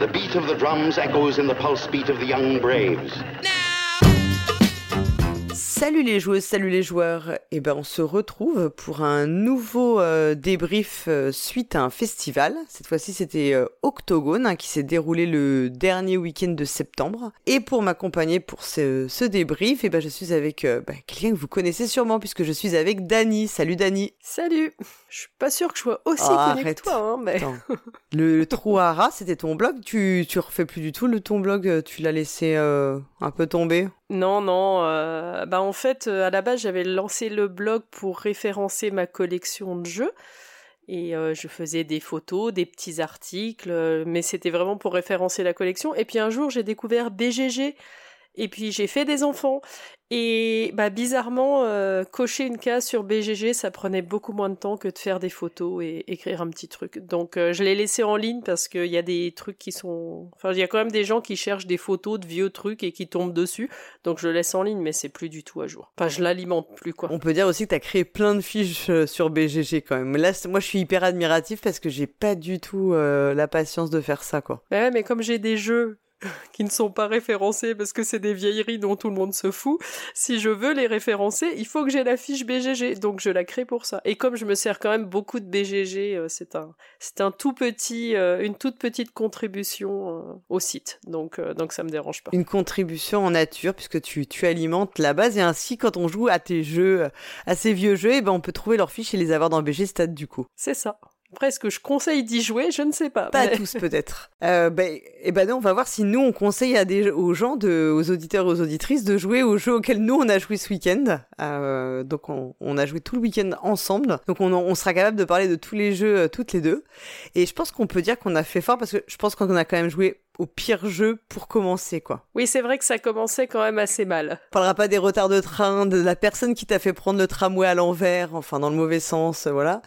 The beat of the drums echoes in the pulse beat of the young braves. Salut les joueuses, salut les joueurs. Et ben on se retrouve pour un nouveau euh, débrief euh, suite à un festival. Cette fois-ci c'était euh, Octogone hein, qui s'est déroulé le dernier week-end de septembre. Et pour m'accompagner pour ce, ce débrief, et ben je suis avec ben, quelqu'un que vous connaissez sûrement puisque je suis avec Dani. Salut Dani. Salut. Je suis pas sûre que je sois aussi connue que toi, hein, mais. le, le trou à rat, c'était ton blog? Tu tu refais plus du tout le ton blog? Tu l'as laissé un peu tomber? Non, non. Bah en fait, euh, à la base, j'avais lancé le blog pour référencer ma collection de jeux. Et euh, je faisais des photos, des petits articles, mais c'était vraiment pour référencer la collection. Et puis un jour, j'ai découvert BGG. Et puis j'ai fait des enfants. Et bah bizarrement, euh, cocher une case sur BGG, ça prenait beaucoup moins de temps que de faire des photos et écrire un petit truc. Donc euh, je l'ai laissé en ligne parce qu'il y a des trucs qui sont... Enfin, il y a quand même des gens qui cherchent des photos de vieux trucs et qui tombent dessus. Donc je le laisse en ligne, mais c'est plus du tout à jour. Enfin, je l'alimente plus, quoi. On peut dire aussi que tu as créé plein de fiches euh, sur BGG quand même. Là, moi, je suis hyper admiratif parce que j'ai pas du tout la patience de faire ça, quoi. Bah ouais, mais comme j'ai des jeux qui ne sont pas référencés parce que c'est des vieilleries dont tout le monde se fout. Si je veux les référencer, il faut que j'ai la fiche BGG, donc je la crée pour ça. Et comme je me sers quand même beaucoup de BGG, euh, c'est un, c'est un tout petit, euh, une toute petite contribution euh, au site, donc donc ça me dérange pas. Une contribution en nature puisque tu, tu alimentes la base et ainsi quand on joue à tes jeux, à ces vieux jeux, et eh ben on peut trouver leurs fiches et les avoir dans BG Stade du coup. C'est ça. Après, est-ce que je conseille d'y jouer? Je ne sais pas. Pas tous peut-être. euh, ben, et eh ben non, on va voir si nous on conseille à des, aux gens, de, aux auditeurs et aux auditrices de jouer aux jeux auxquels nous on a joué ce week-end. Euh, donc on, on, a joué tout le week-end ensemble. Donc on, on, sera capable de parler de tous les jeux euh, toutes les deux. Et je pense qu'on peut dire qu'on a fait fort parce que je pense qu'on a quand même joué au pire jeu pour commencer, quoi. Oui, c'est vrai que ça commençait quand même assez mal. On parlera pas des retards de train, de la personne qui t'a fait prendre le tramway à l'envers, enfin dans le mauvais sens, voilà.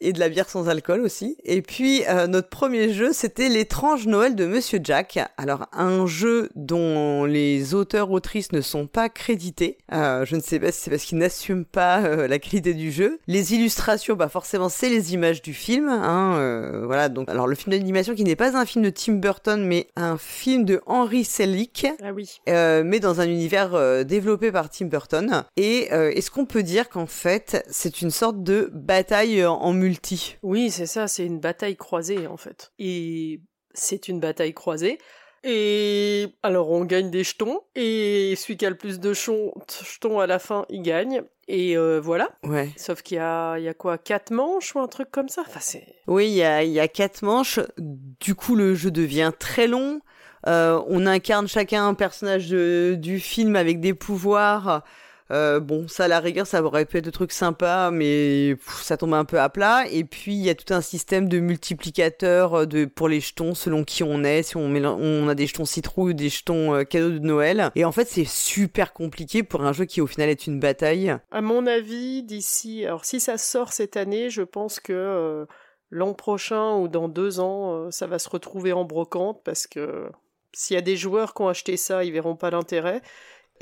Et de la bière sans alcool aussi. Et puis, euh, notre premier jeu, c'était l'étrange Noël de Monsieur Jack. Alors, un jeu dont les auteurs-autrices ne sont pas crédités. Euh, je ne sais pas si c'est parce qu'ils n'assument pas euh, la qualité du jeu. Les illustrations, bah forcément, c'est les images du film. Hein, voilà, donc, alors le film d'animation qui n'est pas un film de Tim Burton, mais un film de Henry Selick, ah oui. euh, mais dans un univers euh, développé par Tim Burton. Et euh, est-ce qu'on peut dire qu'en fait, c'est une sorte de bataille en multi? Oui, c'est ça, c'est une bataille croisée en fait. Et c'est une bataille croisée. Et alors on gagne des jetons, et celui qui a le plus de jetons à la fin, il gagne. Et euh, voilà. Ouais. Sauf qu'il y a, il y a quoi, quatre manches ou un truc comme ça? Enfin, c'est. Oui, il y a, il y a quatre manches. Du coup, le jeu devient très long. Euh, on incarne chacun un personnage de, du film avec des pouvoirs. Euh, bon, ça, à la rigueur, ça aurait pu être des trucs sympas, mais ça tombe un peu à plat. Et puis, il y a tout un système de multiplicateurs euh, de, pour les jetons selon qui on est. Si on, a des jetons citrouilles ou des jetons euh, cadeaux de Noël. Et en fait, c'est super compliqué pour un jeu qui, au final, est une bataille. À mon avis, d'ici, alors si ça sort cette année, je pense que l'an prochain ou dans deux ans, ça va se retrouver en brocante parce que s'il y a des joueurs qui ont acheté ça, ils verront pas l'intérêt.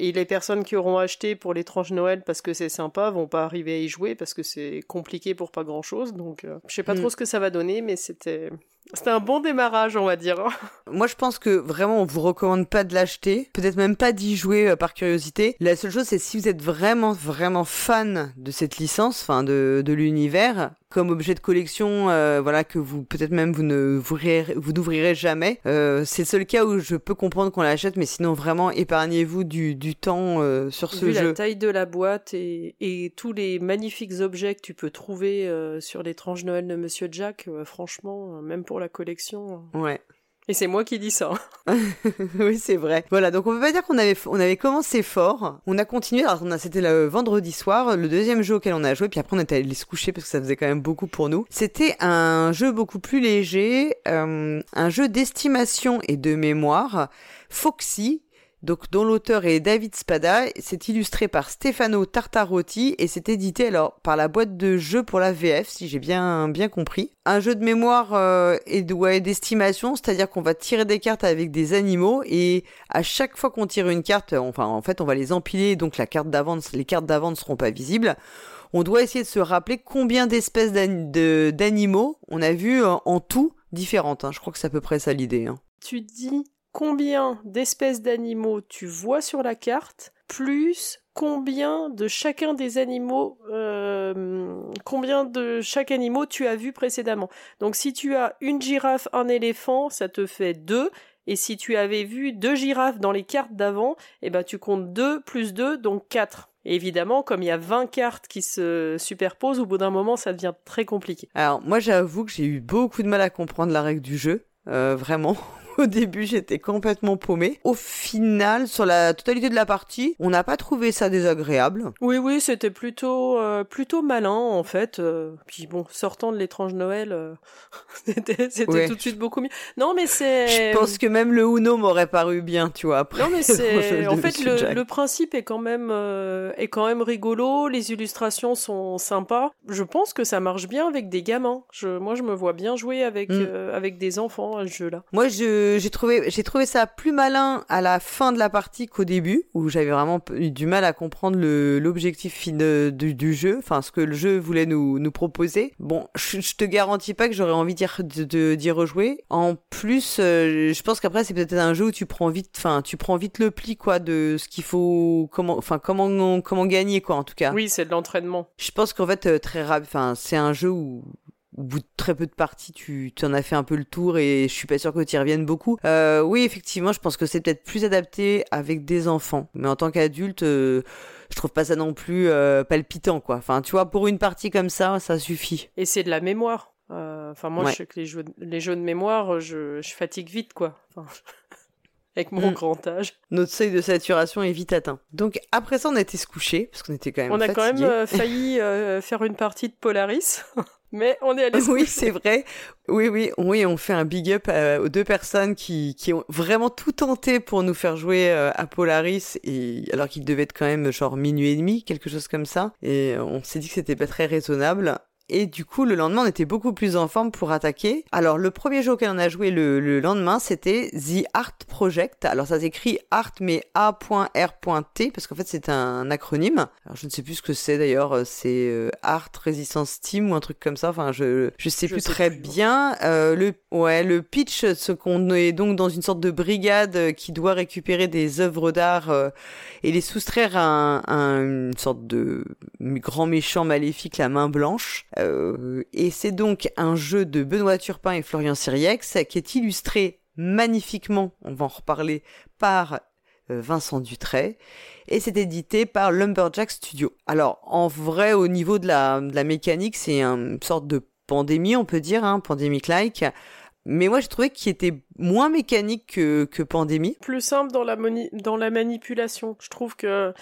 Et les personnes qui auront acheté pour l'étrange Noël parce que c'est sympa vont pas arriver à y jouer parce que c'est compliqué pour pas grand chose. Donc, euh, je sais pas mm. trop ce que ça va donner, mais c'était c'était un bon démarrage, on va dire. Moi, je pense que vraiment, on vous recommande pas de l'acheter, peut-être même pas d'y jouer euh, par curiosité. La seule chose, c'est si vous êtes vraiment, vraiment fan de cette licence, enfin de, de l'univers, comme objet de collection, euh, voilà que vous peut-être même vous ne vous, vous n'ouvrirez jamais. Euh, c'est le seul cas où je peux comprendre qu'on l'achète, mais sinon vraiment épargnez-vous du, du temps euh, sur ce Vu jeu. la taille de la boîte et, et tous les magnifiques objets que tu peux trouver sur l'étrange Noël de Monsieur Jack, franchement, même pour la collection. Ouais. Et c'est moi qui dis ça. oui, c'est vrai. Voilà, donc on peut pas dire qu'on avait, on avait commencé fort. On a continué. Alors, on a, c'était le vendredi soir, le deuxième jeu auquel on a joué. Puis après, on est allé se coucher parce que ça faisait quand même beaucoup pour nous. C'était un jeu beaucoup plus léger, euh, un jeu d'estimation et de mémoire. Foxy, donc dont l'auteur est David Spada, c'est illustré par Stefano Tartarotti et c'est édité alors par la boîte de jeux pour la VF si j'ai bien bien compris. Un jeu de mémoire euh, et d'estimation, c'est-à-dire qu'on va tirer des cartes avec des animaux et à chaque fois qu'on tire une carte, enfin en fait on va les empiler donc la carte d'avance, les cartes d'avant ne seront pas visibles. On doit essayer de se rappeler combien d'espèces d'animaux on a vu en tout différentes. Hein. Je crois que c'est à peu près ça l'idée. Hein. tu dis combien d'espèces d'animaux tu vois sur la carte, plus combien de chacun des animaux, euh, combien de chaque animal tu as vu précédemment. Donc si tu as une girafe, un éléphant, ça te fait deux. Et si tu avais vu deux girafes dans les cartes d'avant, eh ben tu comptes deux plus deux, donc quatre. évidemment, comme il y a 20 cartes qui se superposent, au bout d'un moment, ça devient très compliqué. Alors, moi, j'avoue que j'ai eu beaucoup de mal à comprendre la règle du jeu. Euh, vraiment. Au début, j'étais complètement paumée. Au final, sur la totalité de la partie, on n'a pas trouvé ça désagréable. Oui, oui, c'était plutôt, euh, plutôt malin en fait. Euh. puis bon, sortant de l'étrange Noël, euh, c'était, tout de suite beaucoup mieux. Non, mais c'est. Je pense que même le Uno m'aurait paru bien, tu vois. Après, non, mais c'est. en fait, le, le, principe est quand même est quand même rigolo. Les illustrations sont sympas. Je pense que ça marche bien avec des gamins. Je, moi, je me vois bien jouer avec mm. avec des enfants à ce jeu-là. Moi, je j'ai trouvé j'ai trouvé ça plus malin à la fin de la partie qu'au début où j'avais vraiment eu du mal à comprendre l'objectif du, du, jeu, enfin ce que le jeu voulait nous nous proposer. Bon, je, je te garantis pas que j'aurais envie d'y de, d'y rejouer. En plus, euh, je pense qu'après c'est peut-être un jeu où tu prends vite, enfin tu prends vite le pli quoi de ce qu'il faut, comment, enfin comment comment gagner quoi en tout cas. Oui, c'est de l'entraînement. Je pense qu'en fait euh, très rapide, enfin c'est un jeu où au bout de très peu de parties, tu en as fait un peu le tour et je suis pas sûr que tu y reviennes beaucoup. Euh, oui, effectivement, je pense que c'est peut-être plus adapté avec des enfants. Mais en tant qu'adulte, euh, je trouve pas ça non plus euh, palpitant, quoi. Enfin, tu vois, pour une partie comme ça, ça suffit. Et c'est de la mémoire. Enfin, moi, je sais que les jeux, les jeux de mémoire, je, je fatigue vite, quoi. Enfin... avec mon mm. grand âge. Notre seuil de saturation est vite atteint. Donc après ça, on a été se coucher parce qu'on était quand même. On a quand même failli faire une partie de Polaris. Mais on est allé Oui, c'est vrai. Oui, oui, oui, on fait un big up aux deux personnes qui, qui ont vraiment tout tenté pour nous faire jouer euh, à Polaris, et alors qu'il devait être quand même genre minuit et demi, quelque chose comme ça. Et on s'est dit que c'était pas très raisonnable. Et du coup, le lendemain, on était beaucoup plus en forme pour attaquer. Alors, le premier jeu auquel on a joué le, lendemain, c'était The Art Project. Alors, ça s'écrit Art, mais A.R.T, parce qu'en fait, c'est un acronyme. Alors, je ne sais plus ce que c'est d'ailleurs. C'est euh, Art Resistance Team ou un truc comme ça. Enfin, je, je sais plus très bien. Euh, le, ouais, le pitch, ce qu'on est donc dans une sorte de brigade qui doit récupérer des œuvres d'art euh, et les soustraire à, une sorte de grand méchant maléfique, la main blanche. Euh, et c'est donc un jeu de Benoît Turpin et Florian Siriex qui est illustré magnifiquement, on va en reparler, par euh, Vincent Dutray et c'est édité par Lumberjack Studio. Alors en vrai au niveau de la, mécanique c'est une sorte de pandémie on peut dire, hein, pandémique-like. Mais moi, j'ai trouvé qu'il était moins mécanique que, Pandémie. Plus simple dans la, manipulation. Je trouve que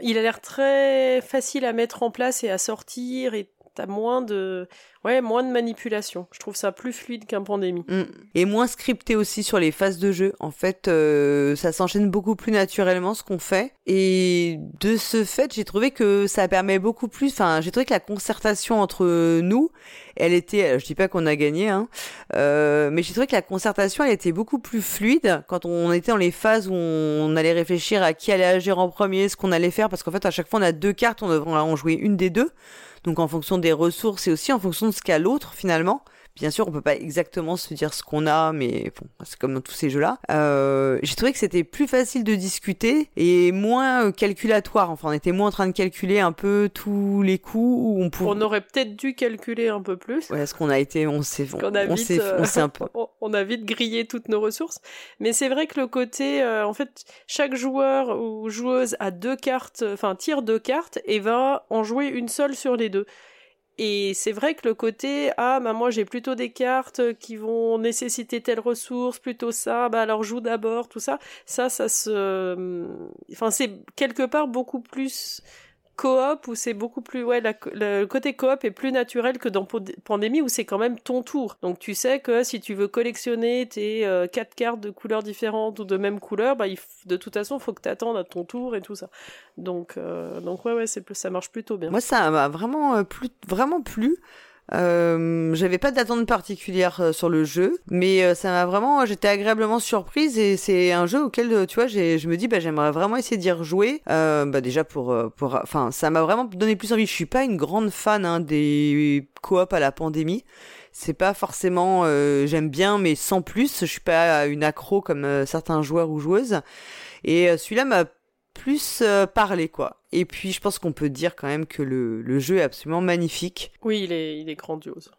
il a l'air très facile à mettre en place et à sortir t'as moins de ouais moins de manipulation. Je trouve ça plus fluide qu'un pandémie. Mm. et moins scripté aussi sur les phases de jeu. En fait euh, ça s'enchaîne beaucoup plus naturellement ce qu'on fait. Et de ce fait j'ai trouvé que ça permet beaucoup plus enfin j'ai trouvé que la concertation entre nous elle était je dis pas qu'on a gagné hein euh, mais j'ai trouvé que la concertation elle était beaucoup plus fluide quand on était dans les phases où on allait réfléchir à qui allait agir en premier ce qu'on allait faire. Parce qu'en fait à chaque fois on a deux cartes. On devrait en jouer une des deux donc en fonction des ressources et aussi en fonction de ce qu'a l'autre finalement. Bien sûr, on peut pas exactement se dire ce qu'on a, mais bon, c'est comme dans tous ces jeux-là. Euh, j'ai trouvé que c'était plus facile de discuter et moins euh, calculatoire. Enfin, on était moins en train de calculer un peu tous les coups. on, on aurait peut-être dû calculer un peu plus. Ouais, qu'on a été, on s'est, on, on, euh, un peu... on a vite grillé toutes nos ressources. Mais c'est vrai que le côté, en fait, chaque joueur ou joueuse a deux cartes, enfin tire deux cartes et va en jouer une seule sur les deux. Et c'est vrai que le côté ah bah moi j'ai plutôt des cartes qui vont nécessiter telle ressource, plutôt ça, bah alors joue d'abord, tout ça, ça ça se enfin c'est quelque part beaucoup plus coop où c'est beaucoup plus ouais le côté coop est plus naturel que dans pandémie où c'est quand même ton tour. Donc tu sais que si tu veux collectionner tes euh, quatre cartes de couleurs différentes ou de même couleur bah de toute façon faut que tu attendes à ton tour et tout ça. Donc euh, donc ouais ouais ça marche plutôt bien. Moi ça m'a vraiment euh, plus vraiment plu euh, j'avais pas d'attente particulière euh, sur le jeu, mais euh, ça m'a vraiment, j'étais agréablement surprise et c'est un jeu auquel, tu vois, je me dis, bah, j'aimerais vraiment essayer d'y rejouer. Euh, bah, déjà pour, pour, enfin, ça m'a vraiment donné plus envie. Je suis pas une grande fan hein, des coop à la pandémie. c'est pas forcément j'aime bien mais sans plus je suis pas une accro comme certains joueurs ou joueuses et celui-là m'a plus parlé quoi et puis je pense qu'on peut dire quand même que le, le jeu est absolument magnifique. Oui, il est, il est grandiose.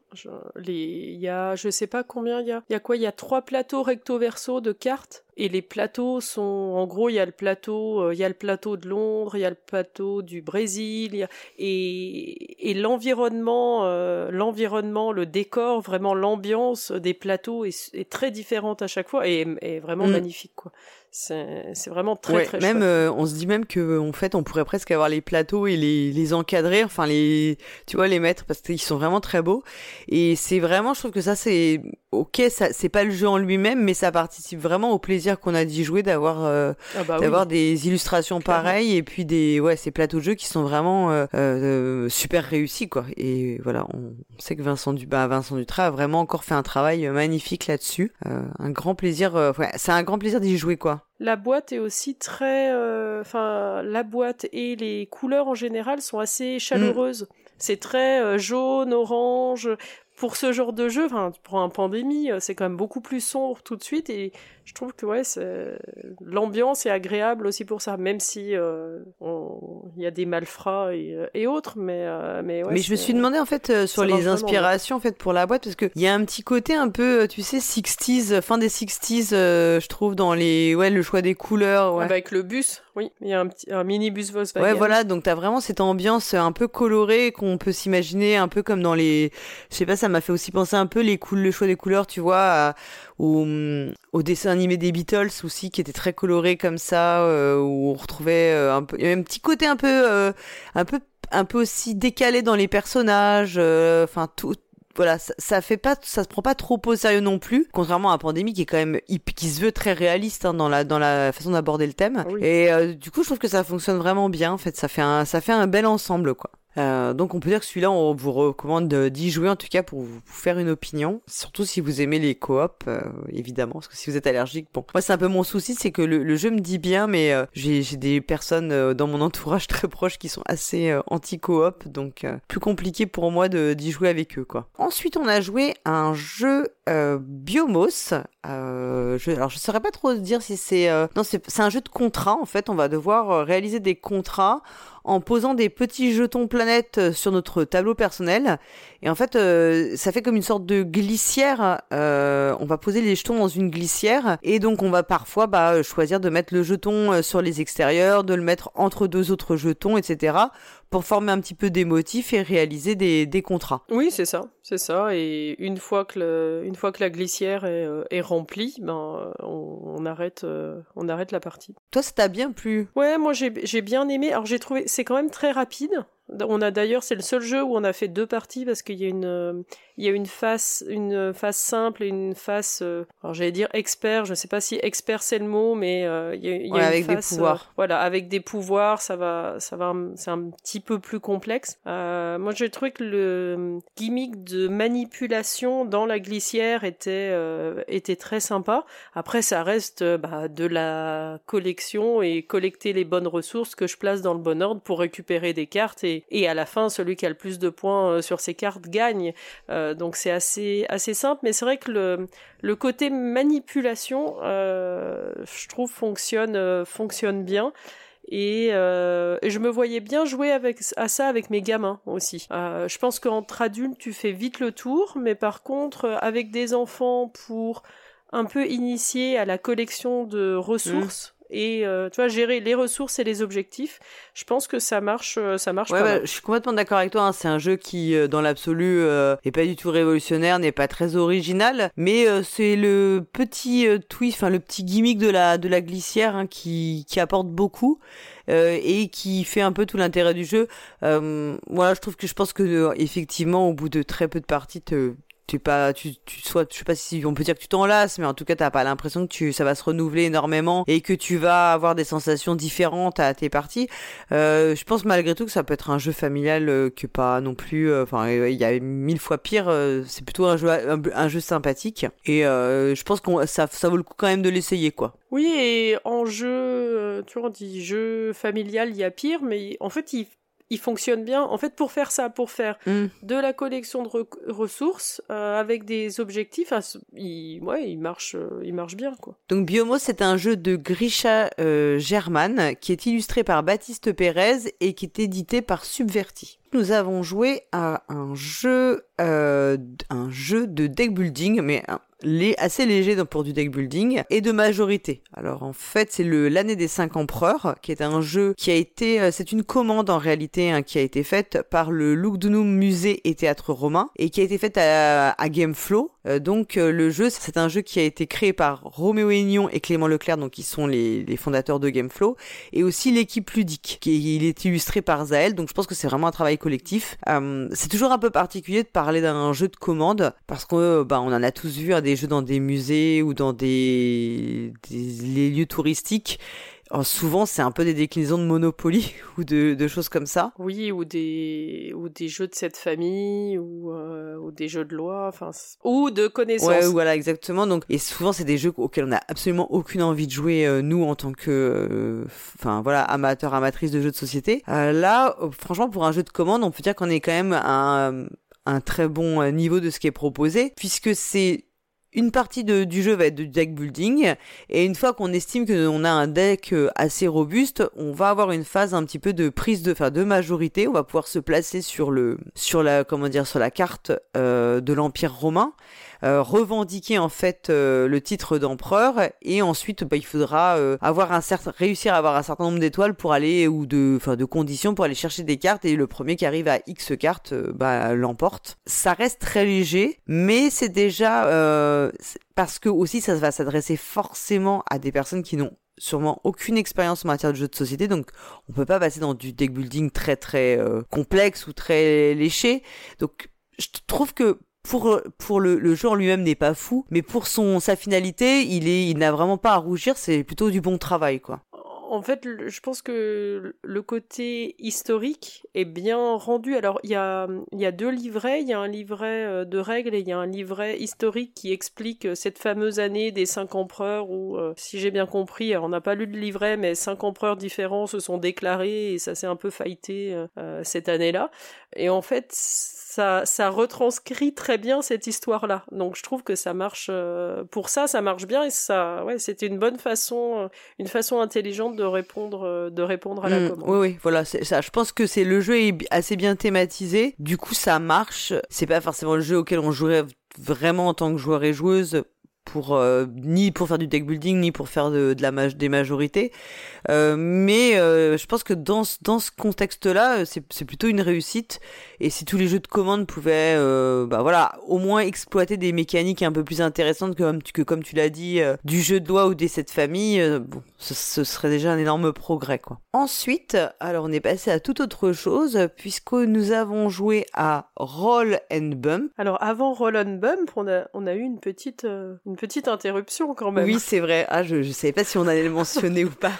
Il y a, je sais pas combien il y a. Il y a quoi? Il y a trois plateaux recto verso de cartes? Et les plateaux sont, en gros, il y a le plateau, euh, il y a le plateau de Londres, il y a le plateau du Brésil, et, et l'environnement, euh, l'environnement, le décor, vraiment l'ambiance des plateaux est, est, très différente à chaque fois et est vraiment mm. magnifique, quoi. C'est vraiment très ouais, très même euh, on se dit même que en fait on pourrait presque avoir les plateaux et les, les encadrer enfin les tu vois les mettre parce qu'ils sont vraiment très beaux et c'est vraiment je trouve que ça c'est ok ça c'est pas le jeu en lui-même mais ça participe vraiment au plaisir qu'on a d'y jouer d'avoir euh, ah bah d'avoir des illustrations pareilles et puis des ouais ces plateaux de jeu qui sont vraiment euh, euh super réussis quoi et voilà on, sait que Vincent du bah, Vincent Dutrat a vraiment encore fait un travail magnifique là-dessus un grand plaisir ouais, c'est un grand plaisir d'y jouer quoi la boîte est aussi très. Euh, enfin, la boîte et les couleurs en général sont assez chaleureuses. Mm. C'est très euh, jaune, orange. Pour ce genre de jeu, enfin, pour un pandémie, euh, c'est quand même beaucoup plus sombre tout de suite. Et je trouve que ouais, l'ambiance est agréable aussi pour ça, même si euh, il y a des malfrats et, euh, et autres, mais euh, mais ouais, Mais je me suis demandé en fait sur les inspirations en fait pour la boîte parce que il y a un petit côté un peu, tu sais, 60s, fin des 60s, je trouve dans les ouais le choix des couleurs. Ouais. avec le bus, oui, il y a un petit un minibus Volkswagen. Ouais, voilà, donc t'as vraiment cette ambiance un peu colorée qu'on peut s'imaginer un peu comme dans les, je sais pas, ça m'a fait aussi penser un peu les cool le choix des couleurs, tu vois, au, au dessin animé des Beatles aussi qui était très coloré comme ça euh, où on retrouvait euh, un peu il y avait un petit côté un peu euh, un peu un peu aussi décalé dans les personnages enfin tout voilà, ça, ça, fait pas, ça se prend pas trop au sérieux non plus, contrairement à Pandémie qui est quand même qui se veut très réaliste hein, dans la dans la façon d'aborder le thème. Et du coup, je trouve que ça fonctionne vraiment bien. En fait, ça fait un ça fait un bel ensemble quoi. Euh, donc on peut dire que celui-là, on vous recommande d'y jouer en tout cas pour vous faire une opinion. Surtout si vous aimez les coops, euh, évidemment, parce que si vous êtes allergique, bon, moi c'est un peu mon souci, c'est que le, jeu me dit bien, mais euh, j'ai des personnes dans mon entourage très proches qui sont assez anti-coop, donc plus compliqué pour moi d'y jouer avec eux, quoi. Ensuite, on a joué un jeu Biomos. je, alors je saurais pas trop dire si c'est non c'est un jeu de contrat en fait. On va devoir réaliser des contrats en posant des petits jetons planètes euh, sur notre tableau personnel. Et en fait, euh, ça fait comme une sorte de glissière. Euh, on va poser les jetons dans une glissière et donc on va parfois bah, choisir de mettre le jeton sur les extérieurs, de le mettre entre deux autres jetons, etc pour former un petit peu des motifs et réaliser des, des contrats. Oui, c'est ça, c'est ça. Et une fois que le, une fois que la glissière est, euh, est remplie, ben on, on arrête, euh, on arrête la partie. Toi, ça t'a bien plu? Ouais, moi j'ai bien aimé. Alors j'ai trouvé, c'est quand même très rapide. On a d'ailleurs, c'est le seul jeu où on a fait deux parties parce qu'il y a une, euh, il y a une face, une face simple et une face, euh, alors j'allais dire expert. Je ne sais pas si expert c'est le mot, mais euh, il y a, il y a avec des pouvoirs. voilà, avec des pouvoirs, ça va, ça va, c'est un petit peu plus complexe. moi, j'ai trouvé que le gimmick de manipulation dans la glissière était, était très sympa. Après, ça reste bah, de la collection et collecter les bonnes ressources que je place dans le bon ordre pour récupérer des cartes et et, à la fin celui qui a le plus de points euh, sur ses cartes gagne. Euh, donc c'est assez assez simple, mais c'est vrai que le le côté manipulation, euh, je trouve fonctionne fonctionne bien. Et, je me voyais bien jouer avec à ça avec mes gamins aussi. je pense qu'entre adultes tu fais vite le tour, mais par contre avec des enfants pour un peu initier à la collection de ressources, et euh, tu vois gérer les ressources et les objectifs je pense que ça marche euh, ça marche ouais, je suis complètement d'accord avec toi hein. c'est un jeu qui euh, dans l'absolu est pas du tout révolutionnaire n'est pas très original mais c'est le petit twist enfin le petit gimmick de la de la glissière hein, qui qui apporte beaucoup et qui fait un peu tout l'intérêt du jeu. voilà, je trouve que je pense que effectivement, au bout de très peu de parties, te, tu pas tu, tu soit je sais pas si on peut dire que tu t'enlaces mais en tout cas t'as pas l'impression que tu ça va se renouveler énormément et que tu vas avoir des sensations différentes à tes parties. Euh, je pense malgré tout que ça peut être un jeu familial euh, que pas non plus euh, enfin il y a mille fois pire c'est plutôt un jeu un, jeu sympathique et je pense qu'on ça ça vaut le coup quand même de l'essayer quoi. Oui et en jeu tu vois on dit jeu familial il y a pire mais en fait il il fonctionne bien. En fait, pour faire ça, pour faire Mm. de la collection de re- ressources euh, avec des objectifs, il, ouais, il marche, euh, il marche bien, quoi. Donc Biomos, c'est un jeu de Grisha euh, German qui est illustré par Baptiste Pérez et qui est édité par Subverti. Nous avons joué à un jeu, euh, un jeu de deck building, mais lé- assez léger pour du deck building et de majorité. Alors en fait, c'est l'année des cinq empereurs, qui est un jeu qui a été, euh, c'est une commande en réalité hein, qui a été faite par le Lugdunum Musée et Théâtre Romain et qui a été faite à, à Gameflow. Euh, donc euh, le jeu, c'est un jeu qui a été créé par Roméo Aignan et Clément Leclerc, donc qui sont les, les fondateurs de Gameflow, et aussi l'équipe ludique, qui il est illustré par Zael. Donc je pense que c'est vraiment un travail collectif. Euh, c'est toujours un peu particulier de parler d'un jeu de commande parce euh, bah, on en a tous vu hein, des jeux dans des musées ou dans des, des les lieux touristiques. Alors, souvent, c'est un peu des déclinaisons de Monopoly ou de, de choses comme ça. Oui, ou des, ou des jeux de cette famille, ou, euh, ou des jeux de loi, enfin, ou de connaissances. Ouais, voilà, exactement. Donc, et souvent, c'est des jeux auxquels on n'a absolument aucune envie de jouer, euh, nous, en tant que, euh, enfin, voilà, amateurs, amatrices de jeux de société. Euh, là, euh, franchement, pour un jeu de commande, on peut dire qu'on est quand même à un, un très bon euh, niveau de ce qui est proposé, puisque c'est une partie de- du jeu va être du deck building et une fois qu'on estime qu'on a un deck euh, assez robuste, on va avoir une phase un petit peu de prise de, enfin, de majorité. On va pouvoir se placer sur le, sur la, comment dire, sur la carte euh, de l'Empire romain, revendiquer en fait euh, le titre d'empereur et ensuite bah, il faudra euh, avoir un certain, réussir à avoir un certain nombre d'étoiles pour aller ou de, enfin, de conditions pour aller chercher des cartes et le premier qui arrive à X cartes, euh, bah, l'emporte. Ça reste très léger, mais c'est déjà euh, parce que aussi ça va s'adresser forcément à des personnes qui n'ont sûrement aucune expérience en matière de jeux de société, donc on peut pas passer dans du deck building très très euh, complexe ou très léché. Donc je trouve que pour pour le, le jeu en lui-même n'est pas fou, mais pour son sa finalité, il est il n'a vraiment pas à rougir, c'est plutôt du bon travail quoi. En fait, je pense que le côté historique est bien rendu. Alors, il y a, y a deux livrets. Il y a un livret euh, de règles et il y a un livret historique qui explique euh, cette fameuse année des cinq empereurs où, euh, si j'ai bien compris, on n'a pas lu le livret, mais cinq empereurs différents se sont déclarés et ça s'est un peu faillité euh, euh, cette année-là. Et en fait, ça, ça retranscrit très bien cette histoire-là. Donc, je trouve que ça marche, euh, pour ça, ça marche bien et ça, ouais, c'était une bonne façon, euh, une façon intelligente de répondre, euh, de répondre à la Mm, commande. oui, oui, voilà, c'est ça. Je pense que c'est le jeu est assez bien thématisé. Du coup, ça marche. C'est pas forcément le jeu auquel on jouerait vraiment en tant que joueur et joueuse pour euh, ni pour faire du deck building ni pour faire de, la maj- des majorités. Euh, mais euh, je pense que dans ce, dans ce contexte-là, euh, c'est plutôt une réussite. Et si tous les jeux de commande pouvaient, euh, bah voilà, au moins exploiter des mécaniques un peu plus intéressantes que, comme tu- que comme tu l'as dit, euh, du jeu de loi ou des sept familles, euh, bon, ce, serait déjà un énorme progrès, quoi. Ensuite, alors on est passé à toute autre chose puisque nous avons joué à Roll and Bump. Alors, avant Roll on Bump, on a, on a eu une petite, une petite interruption quand même. Oui, c'est vrai. Ah, je, je savais pas si on allait le mentionner ou pas.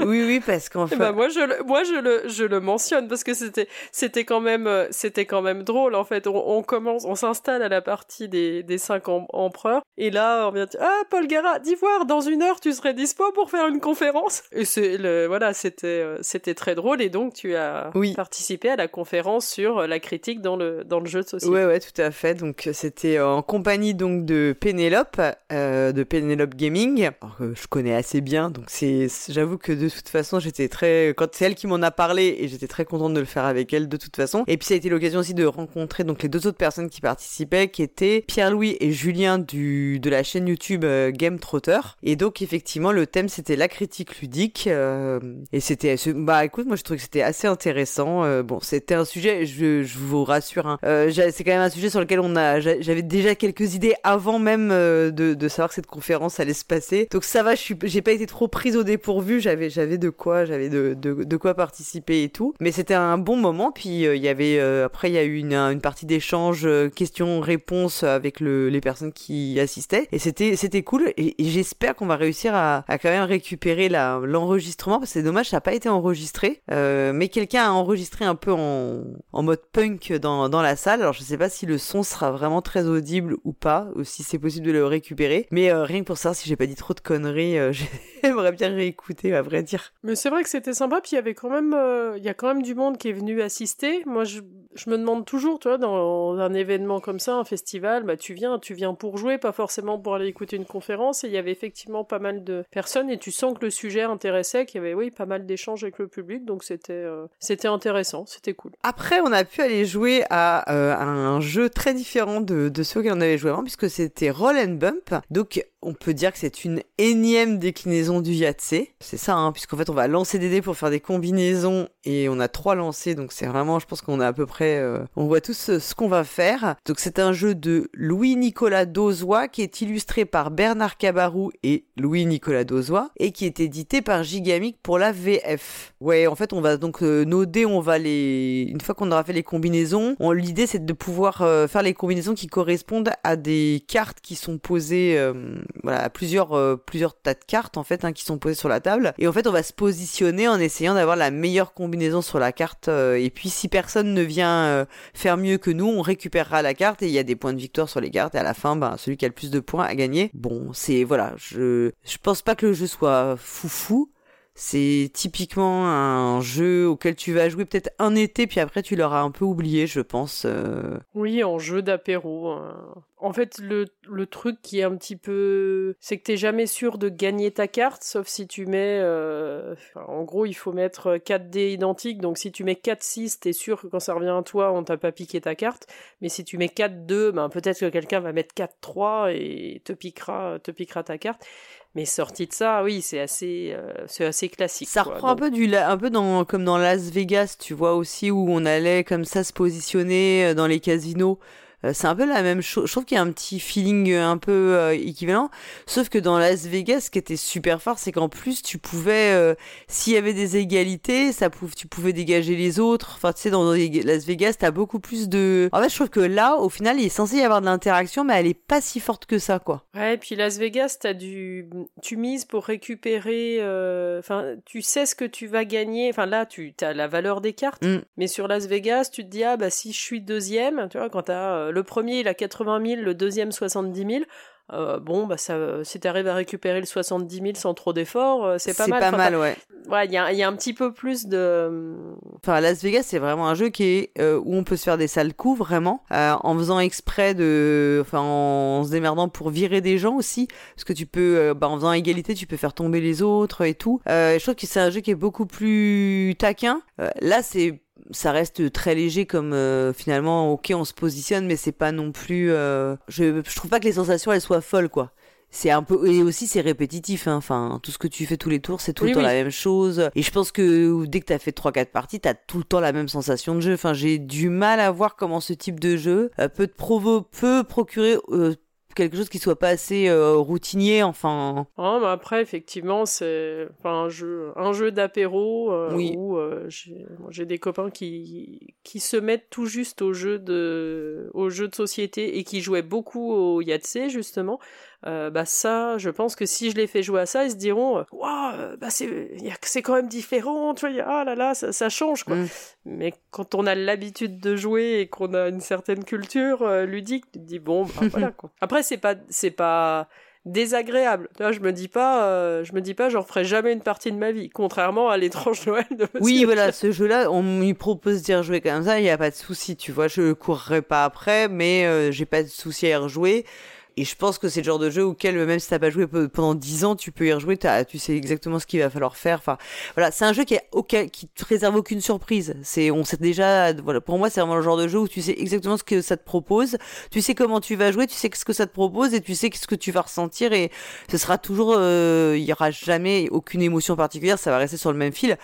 Oui, oui, parce qu'en Eh fait. ben, moi je le, moi je le, je le mentionne parce que c'était, c'était quand même, euh, c'était quand même drôle en fait. On, on commence, on s'installe à la partie des, des cinq em- empereurs et là on vient dire ah Paul Gara, d'Ivoire, dans une heure tu serais dispo pour faire une conférence? Et c'est le, voilà, c'était, euh, c'était très drôle et donc tu as Oui. participé à la conférence sur euh, la critique dans le, dans le jeu de société. Ouais, ouais, tout à fait. Donc, c'était en compagnie donc de Pénélope, euh, de Pénélope Gaming, alors que je connais assez bien. Donc, c'est, c'est- j'avoue que de toute façon, j'étais très, quand c'est elle qui m'en a parlé, et j'étais très contente de le faire avec elle de toute façon. Et puis, ça a été l'occasion aussi de rencontrer donc les deux autres personnes qui participaient, qui étaient Pierre-Louis et Julien du de la chaîne YouTube euh, Game Trotter. Et donc, effectivement, le thème c'était la critique ludique, euh, et c'était, bah, écoute, moi, je trouve que c'était assez intéressant. Euh, bon, c'était un sujet, je, je vous rassure, hein, c'est quand même un sujet sur lequel on a, j'a- j'avais déjà quelques idées avant même de, de savoir que cette conférence allait se passer. Donc ça va, je suis, j'ai pas été trop prise au dépourvu. J'avais, j'avais de quoi, j'avais de, de, de quoi participer et tout. Mais c'était un bon moment. Puis euh, il y avait, euh, après il y a eu une, une partie d'échange, euh, questions-réponses avec le, les personnes qui assistaient. Et c'était, c'était cool. Et, j'espère qu'on va réussir à, à quand même récupérer l'enregistrement parce que c'est dommage, ça n'a pas été enregistré. Mais quelqu'un a enregistré un peu en, en mode punk dans, dans la salle. Alors je sais pas si le son sera vraiment très audible ou pas, ou si c'est possible de le récupérer. Mais euh, rien que pour ça, si j'ai pas dit trop de conneries, euh, j'ai- J'aimerais bien réécouter, vrai Mais c'est vrai que c'était sympa, puis il y avait quand même, euh, il y a quand même du monde qui est venu assister. Moi, je, je me demande toujours, tu vois, dans un événement comme ça, un festival, bah tu viens, tu viens pour jouer, pas forcément pour aller écouter une conférence. Et il y avait effectivement pas mal de personnes, et tu sens que le sujet intéressait, qu'il y avait, oui, pas mal d'échanges avec le public, donc c'était, euh, c'était intéressant, c'était cool. Après, on a pu aller jouer à euh, un jeu très différent de, de ceux qu'on avait joué avant, puisque c'était Roll and Bump. Donc, on peut dire que c'est une énième déclinaison du Yahtzee. C'est ça, hein, puisqu'en fait, on va lancer des dés pour faire des combinaisons et on a trois lancés, donc c'est vraiment, je pense qu'on a à peu près, euh, on voit tous ce, ce qu'on va faire. Donc c'est un jeu de Louis-Nicolas Dozois qui est illustré par Bernard Cabarou et Louis-Nicolas Dozois et qui est édité par Gigamic pour la VF. Ouais, en fait, on va donc euh, nos dés, on va les, une fois qu'on aura fait les combinaisons, on... l'idée c'est de pouvoir euh, faire les combinaisons qui correspondent à des cartes qui sont posées, euh, voilà, à plusieurs euh, plusieurs tas de cartes en fait, hein, qui sont posées sur la table. Et en fait, on va se positionner en essayant d'avoir la meilleure combinaison sur la carte. euh, et puis, si personne ne vient euh, faire mieux que nous, on récupérera la carte et il y a des points de victoire sur les cartes. Et à la fin, ben, celui qui a le plus de points a gagné. Bon, c'est voilà, je je pense pas que le jeu soit foufou. C'est typiquement un jeu auquel tu vas jouer peut-être un été, puis après tu l'auras un peu oublié, je pense. euh. Oui, en jeu d'apéro. euh. En fait, le, le truc qui est un petit peu... C'est que t'es jamais sûr de gagner ta carte, sauf si tu mets... euh, enfin, en gros, il faut mettre 4 dés identiques, donc si tu mets 4-6, t'es sûr que quand ça revient à toi, on t'a pas piqué ta carte. Mais si tu mets 4-2, ben peut-être que quelqu'un va mettre 4-3 et te piquera, te piquera ta carte. Mais sorti de ça, oui, c'est assez, euh, c'est assez classique. Ça quoi. reprend un peu du un peu dans comme dans Las Vegas, tu vois aussi où on allait comme ça se positionner euh, dans les casinos. Euh, C'est un peu la même chose. Je trouve qu'il y a un petit feeling euh, un peu euh, équivalent. Sauf que dans Las Vegas, ce qui était super fort, c'est qu'en plus, tu pouvais, s'il y avait des égalités, ça pou- tu pouvais dégager les autres. Enfin, tu sais, dans Las Vegas, t'as beaucoup plus de. En fait, je trouve que là, au final, il est censé y avoir de l'interaction, mais elle est pas si forte que ça, quoi. Ouais, et puis Las Vegas, t'as du, tu mises pour récupérer, euh, enfin, tu sais ce que tu vas gagner. Enfin là, tu as la valeur des cartes. Mm. Mais sur Las Vegas, tu te dis ah bah si je suis deuxième, tu vois, quand t'as euh, le premier il a 80 000, le deuxième 70 000. euh, bon, bah ça, si t'arrives à récupérer le 70 000 sans trop d'efforts, euh, c'est pas mal. pas Enfin, mal, ouais. Ouais, il y a, y a un petit peu plus de. Enfin, Las Vegas, c'est vraiment un jeu qui est euh, où on peut se faire des sales coups vraiment, euh, en faisant exprès de, enfin, en se démerdant pour virer des gens aussi, parce que tu peux, bah, en faisant égalité, tu peux faire tomber les autres et tout. Je trouve que c'est un jeu qui est beaucoup plus taquin. Là, c'est ça reste très léger comme euh, finalement ok on se positionne mais c'est pas non plus euh, je, je trouve pas que les sensations elles soient folles quoi c'est un peu et aussi c'est répétitif hein. enfin tout ce que tu fais tous les tours c'est tout Oui, le temps oui. la même chose et je pense que dès que t'as fait 3 4 parties t'as tout le temps la même sensation de jeu enfin j'ai du mal à voir comment ce type de jeu euh, peut te provo peut procurer euh, quelque chose qui soit pas assez euh, routinier enfin Ah, mais après, effectivement, c'est enfin, un jeu, un jeu d'apéro euh, Oui. où euh, j'ai des copains qui, qui se mettent tout juste au jeu de, au jeu de société et qui jouaient beaucoup au Yahtzee, justement. Euh, bah ça, je pense que si je les fais jouer à ça, ils se diront, euh, waouh, euh, bah c'est, c'est quand même différent, tu vois, ah là là, ça, ça change quoi. Mm. Mais quand on a l'habitude de jouer et qu'on a une certaine culture euh, ludique, tu te dis bon, bah voilà quoi. Après c'est pas, c'est pas désagréable. Tu vois, je me dis pas, euh, je me dis pas, j'en ferai jamais une partie de ma vie. Contrairement à l'étrange Noël de Monsieur Oui, voilà, ce jeu-là, on m'y propose d'y rejouer comme ça, il n'y a pas de souci, tu vois, je courrai pas après, mais euh, j'ai pas de souci à y rejouer. Et je pense que c'est le genre de jeu auquel, même si t'as pas joué pe- pendant 10 ans, tu peux y rejouer, t'as- tu sais exactement ce qu'il va falloir faire. Enfin, voilà, c'est un jeu qui est auquel, qui te réserve aucune surprise. C'est, on sait déjà, voilà, pour moi, c'est vraiment le genre de jeu où tu sais exactement ce que ça te propose, tu sais comment tu vas jouer, tu sais ce que ça te propose et tu sais ce que tu vas ressentir et ce sera toujours, euh, il y aura jamais aucune émotion particulière, ça va rester sur le même fil.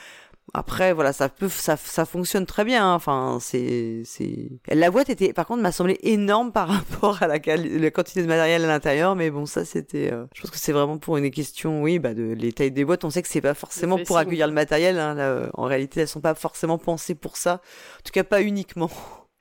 Après, voilà, ça peut, ça, ça fonctionne très bien. hein. Enfin, c'est, c'est. La boîte était, par contre, m'a semblé énorme par rapport à la, la quantité de matériel à l'intérieur. Mais bon, ça, c'était. euh, Je pense que c'est vraiment pour une question, oui, bah, de les tailles des boîtes. On sait que c'est pas forcément pour accueillir le matériel. hein, là, en réalité, elles sont pas forcément pensées pour ça. En tout cas, pas uniquement.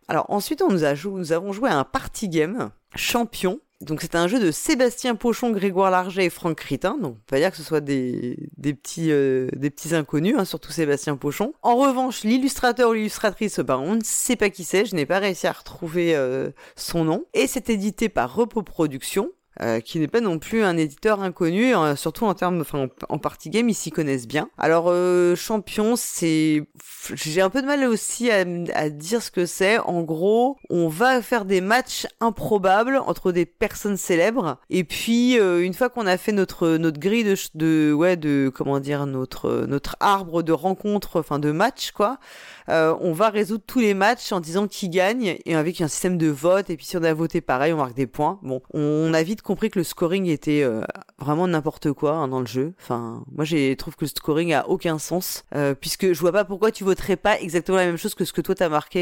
Alors ensuite, on nous a joué, nous avons joué à un party game champion. Donc c'est un jeu de Sébastien Pochon, Grégoire Larget et Franck Critin. Donc on peut pas dire que ce soit des, des petits euh, des petits inconnus, hein, surtout Sébastien Pochon. En revanche, l'illustrateur ou l'illustratrice, bah, on ne sait pas qui c'est. Je n'ai pas réussi à retrouver euh, son nom. Et c'est édité par Repos Productions. Euh, qui n'est pas non plus un éditeur inconnu, euh, surtout en termes, enfin, en, partie game, ils s'y connaissent bien. Alors, euh, champion, c'est, j'ai un peu de mal aussi à, à dire ce que c'est. En gros, on va faire des matchs improbables entre des personnes célèbres, et puis une fois qu'on a fait notre notre grille de, de ouais de comment dire notre notre arbre de rencontres, enfin de matchs quoi. Euh, on va résoudre tous les matchs en disant qui gagne et avec un système de vote. Et puis si on a voté pareil, on marque des points. Bon, on a vite compris que le scoring était euh, vraiment n'importe quoi hein, dans le jeu. Enfin, moi j'ai trouve que le scoring a aucun sens euh, puisque je vois pas pourquoi tu voterais pas exactement la même chose que ce que toi t'as marqué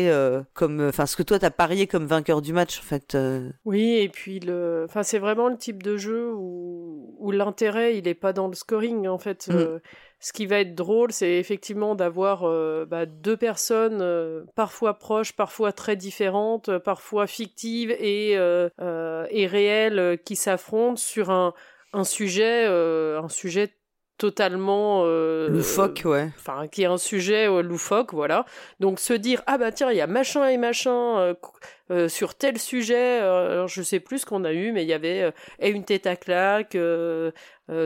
comme, enfin ce que toi t'as parié comme vainqueur du match en fait. Oui, et puis le, enfin c'est vraiment le type de jeu où, où l'intérêt il est pas dans le scoring en fait. Mm ce qui va être drôle, c'est effectivement d'avoir euh, bah, deux personnes euh, parfois proches, parfois très différentes, euh, parfois fictives et, et réelles qui s'affrontent sur un, un sujet, un sujet totalement loufoque ouais. enfin qui est un sujet loufoque voilà. Donc se dire ah bah tiens il y a machin et machin sur tel sujet alors je sais plus ce qu'on a eu mais il y avait et une tête à claque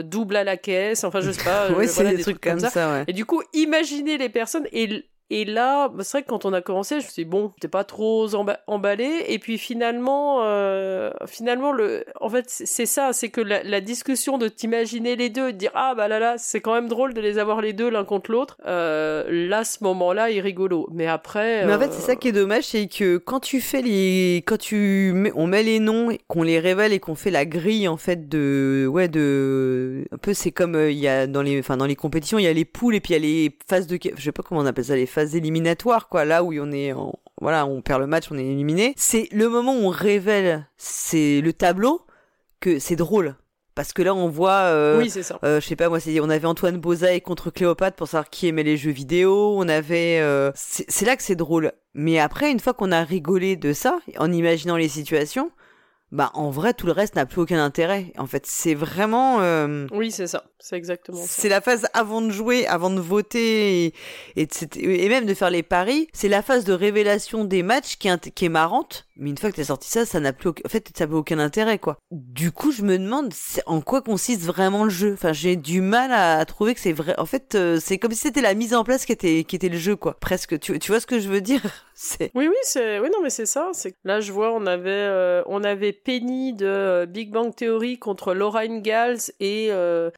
double à la caisse enfin je sais pas ouais, c'est des, trucs, comme ça, ouais. et du coup imaginez les personnes et et là, bah, c'est vrai que quand on a commencé, je me suis dit, bon, t'es pas trop emballé. Et puis finalement, euh, finalement, le, en fait, c'est ça, c'est que la, la, discussion de t'imaginer les deux de dire, ah bah là là, c'est quand même drôle de les avoir les deux l'un contre l'autre. Euh, là, ce moment-là est rigolo. Mais après. Mais en fait, c'est ça qui est dommage, c'est que quand tu fais les, quand tu mets, on met les noms, qu'on les révèle et qu'on fait la grille en fait de, ouais, de, un peu, c'est comme euh, il y a dans les, enfin dans les compétitions, il y a les poules et puis il y a les phases de, je sais pas comment on appelle ça, les phases éliminatoires, quoi, là où on est en, voilà, on perd le match, on est éliminé. C'est le moment où on révèle, c'est le tableau, que c'est drôle. Parce que là, on voit, euh, oui, c'est ça. Euh, je sais pas, moi, on avait Antoine Bozaï contre Cléopâtre pour savoir qui aimait les jeux vidéo. On avait, euh, c'est là que c'est drôle. Mais après, une fois qu'on a rigolé de ça, en imaginant les situations, bah en vrai tout le reste n'a plus aucun intérêt. En fait, c'est vraiment. Euh, oui, c'est ça. C'est exactement ça. C'est la phase avant de jouer, avant de voter et, et, même de faire les paris. C'est la phase de révélation des matchs qui est, qui est marrante. Mais une fois que t'as sorti ça, ça n'a plus, en fait, ça n'a aucun intérêt, quoi. Du coup, je me demande en quoi consiste vraiment le jeu? Enfin, j'ai du mal à, trouver que c'est vrai. En fait, euh, c'est comme si c'était la mise en place qui était, qui était le jeu, quoi. Presque. Tu, tu vois ce que je veux dire? Oui, oui, c'est. Oui, non, mais c'est ça. C'est là, je vois, on avait, euh, on avait Penny de euh, Big Bang Theory contre Laura Ingalls et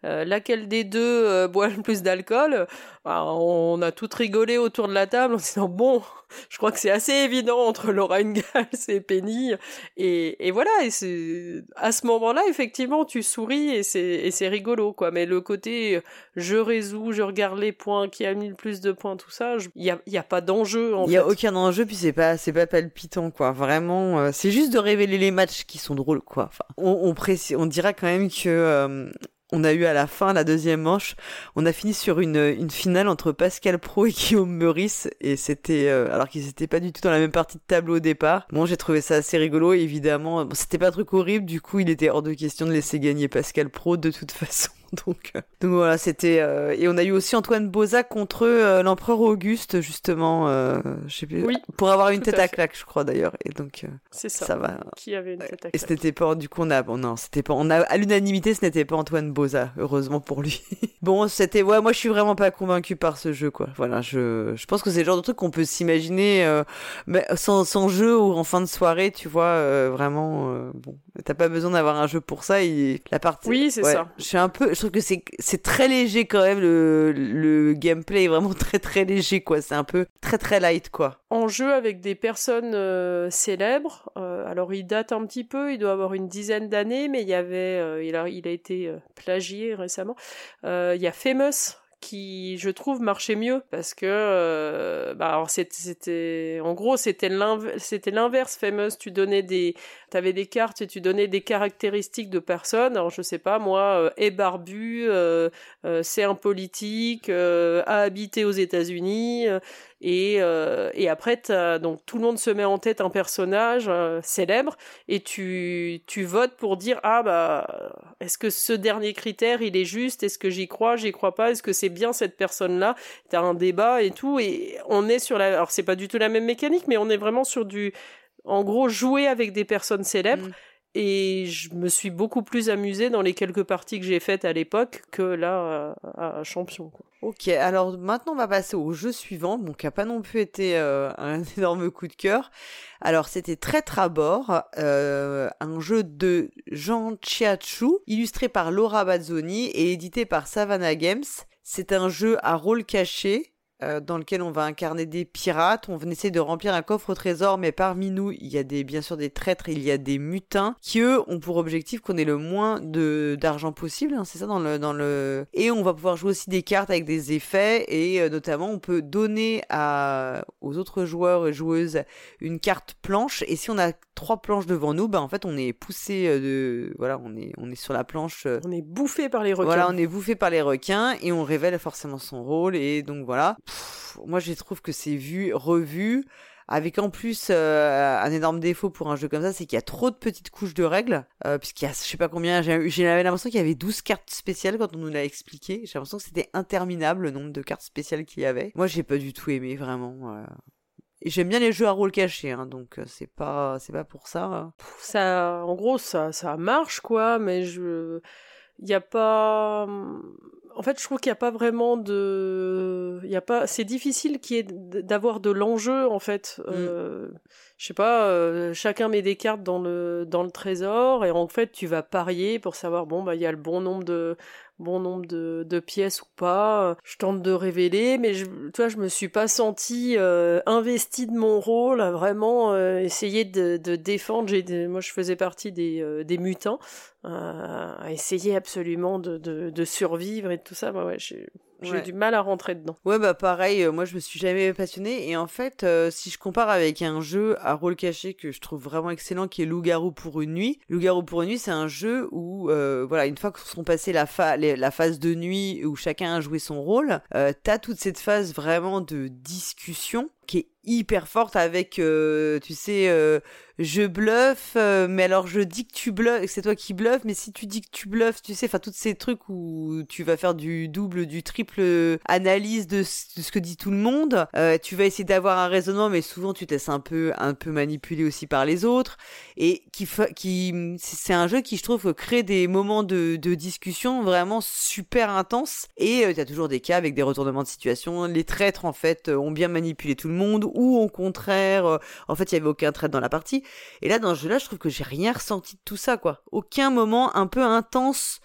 laquelle des deux boit le plus d'alcool. Bah, on a tout rigolé autour de la table en se disant bon je crois que c'est assez évident entre Laura Ingalls et Penny. Et, et voilà, et c'est, à ce moment-là, effectivement, tu souris et c'est, et c'est rigolo, quoi. Mais le côté, je résous, je regarde les points, qui a mis le plus de points, tout ça, il y a, y a pas d'enjeu, en Il y a aucun enjeu, puis c'est pas, c'est pas palpitant, quoi. Vraiment, euh, c'est juste de révéler les matchs qui sont drôles, quoi. Enfin, on, on, on dira quand même que, euh, on a eu à la fin la deuxième manche, on a fini sur une, finale entre Pascal Pro et Guillaume Meurice et c'était euh, alors qu'ils étaient pas du tout dans la même partie de tableau au départ. Bon, j'ai trouvé ça assez rigolo évidemment. C'était pas un truc horrible, du coup, il était hors de question de laisser gagner Pascal Pro de toute façon. Donc, euh, donc voilà, c'était euh, et on a eu aussi Antoine Boza contre euh, l'empereur Auguste justement, je sais plus, oui, pour avoir une tête à, claque, je crois d'ailleurs. Et donc c'est ça. Ça va. Qui avait une tête à claque. Et ce n'était pas du coup on a bon non, c'était pas on a à l'unanimité, ce n'était pas Antoine Boza, heureusement pour lui. bon, c'était ouais, moi je suis vraiment pas convaincu par ce jeu quoi. Voilà, je je pense que c'est le genre de truc qu'on peut s'imaginer mais sans sans jeu ou en fin de soirée, tu vois, vraiment bon, t'as pas besoin d'avoir un jeu pour ça et la partie Oui, c'est ça. Je suis un peu que c'est c'est très léger quand même le le gameplay est vraiment très très léger quoi. C'est un peu très très light quoi. En jeu avec des personnes euh, célèbres euh, alors il date un petit peu il doit avoir une dizaine d'années mais il y avait euh, il a il a été plagié récemment. Il y a Famous qui je trouve marchait mieux parce que euh, bah alors c'était en gros c'était l'inverse. Famous tu donnais des t'avais des cartes et tu donnais des caractéristiques de personnes. Alors je sais pas moi euh, est barbu euh, c'est un politique a habité aux États-Unis et, et après, donc tout le monde se met en tête un personnage célèbre et tu, tu votes pour dire ah bah est-ce que ce dernier critère il est juste? Est-ce que j'y crois? J'y crois pas? Est-ce que c'est bien cette personne-là T'as un débat et tout et on est sur la. Alors c'est pas du tout la même mécanique, mais on est vraiment sur du en gros jouer avec des personnes célèbres. Mm. et je me suis beaucoup plus amusée dans les quelques parties que j'ai faites à l'époque que là à, Champion. Ok, alors maintenant on va passer au jeu suivant, bon, qui n'a pas non plus été euh, un énorme coup de cœur. Alors c'était Très Trabord, euh, un jeu de Jean Chiachu, illustré par Laura Bazzoni et édité par Savannah Games. C'est un jeu à rôle caché euh, dans lequel on va incarner des pirates. On essaie de remplir un coffre au trésor, mais parmi nous, il y a des, bien sûr des traîtres, il y a des mutins qui eux ont pour objectif qu'on ait le moins de d'argent possible. Hein, c'est ça dans le dans le. Et on va pouvoir jouer aussi des cartes avec des effets et euh, notamment on peut donner à aux autres joueurs et joueuses une carte planche et si on a trois planches devant nous, bah en fait on est poussé euh, de voilà on est on est sur la planche. On est bouffé par les requins. Voilà on est bouffé par les requins et on révèle forcément son rôle et donc voilà moi je trouve que c'est vu, revu, avec en plus euh, un énorme défaut pour un jeu comme ça, c'est qu'il y a trop de petites couches de règles, euh, puisqu'il y a je sais pas combien, j'ai l'impression qu'il y avait 12 cartes spéciales quand on nous l'a expliqué, j'ai l'impression que c'était interminable le nombre de cartes spéciales qu'il y avait. Moi j'ai pas du tout aimé vraiment. Euh. J'aime bien les jeux à rôle caché, hein, donc c'est pas c'est pas pour ça. Hein. Ça, en gros, ça ça marche quoi, mais je, il y a pas en fait, je trouve qu'il n'y a pas vraiment de, il y a pas, c'est difficile qu'il y ait d'avoir de l'enjeu en fait. Mm. Euh, je sais pas, euh, chacun met des cartes dans le dans le trésor et en fait tu vas parier pour savoir bon bah il y a le bon nombre de bon nombre de, pièces ou pas. Je tente de révéler, mais je, tu je me suis pas sentie euh, investie de mon rôle à vraiment euh, essayer de, défendre. J'ai, moi, je faisais partie des, euh, des mutants, à essayer absolument de, survivre et tout ça. Bah j'ai du mal à rentrer dedans. Ouais, bah pareil, euh, moi je me suis jamais passionnée. Et en fait, euh, si je compare avec un jeu à rôle caché que je trouve vraiment excellent, qui est Loup-garou pour une nuit. Loup-garou pour une nuit, c'est un jeu où, euh, voilà, une fois que sont passés la, la phase de nuit où chacun a joué son rôle, t'as toute cette phase vraiment de discussion qui est hyper forte avec, tu sais, je bluffe, euh, mais alors je dis que tu bluffes, c'est toi qui bluffes, mais si tu dis que tu bluffes, tu sais, enfin, tous ces trucs où tu vas faire du double, du triple analyse de, ce que dit tout le monde, euh, tu vas essayer d'avoir un raisonnement, mais souvent tu te laisses un peu, un peu manipuler aussi par les autres, et qui, qui, c'est un jeu qui, je trouve, crée des moments de, de discussion vraiment super intenses, et euh, tu as toujours des cas avec des retournements de situation, les traîtres, en fait, ont bien manipulé tout le monde, ou au contraire, en fait, il y avait aucun traître dans la partie, et là, dans ce jeu-là, je trouve que j'ai rien ressenti de tout ça, quoi. Aucun moment un peu intense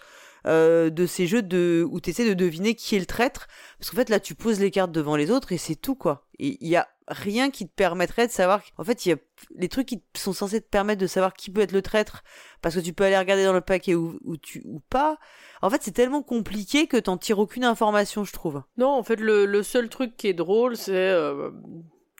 euh, de ces jeux de où tu essaies de deviner qui est le traître. Parce qu'en fait, là, tu poses les cartes devant les autres et c'est tout, quoi. Et il y a rien qui te permettrait de savoir. En fait, il y a les trucs qui sont censés te permettre de savoir qui peut être le traître parce que tu peux aller regarder dans le paquet ou, tu ou pas. En fait, c'est tellement compliqué que t'en tires aucune information, je trouve. Non, en fait, le, seul truc qui est drôle, c'est euh,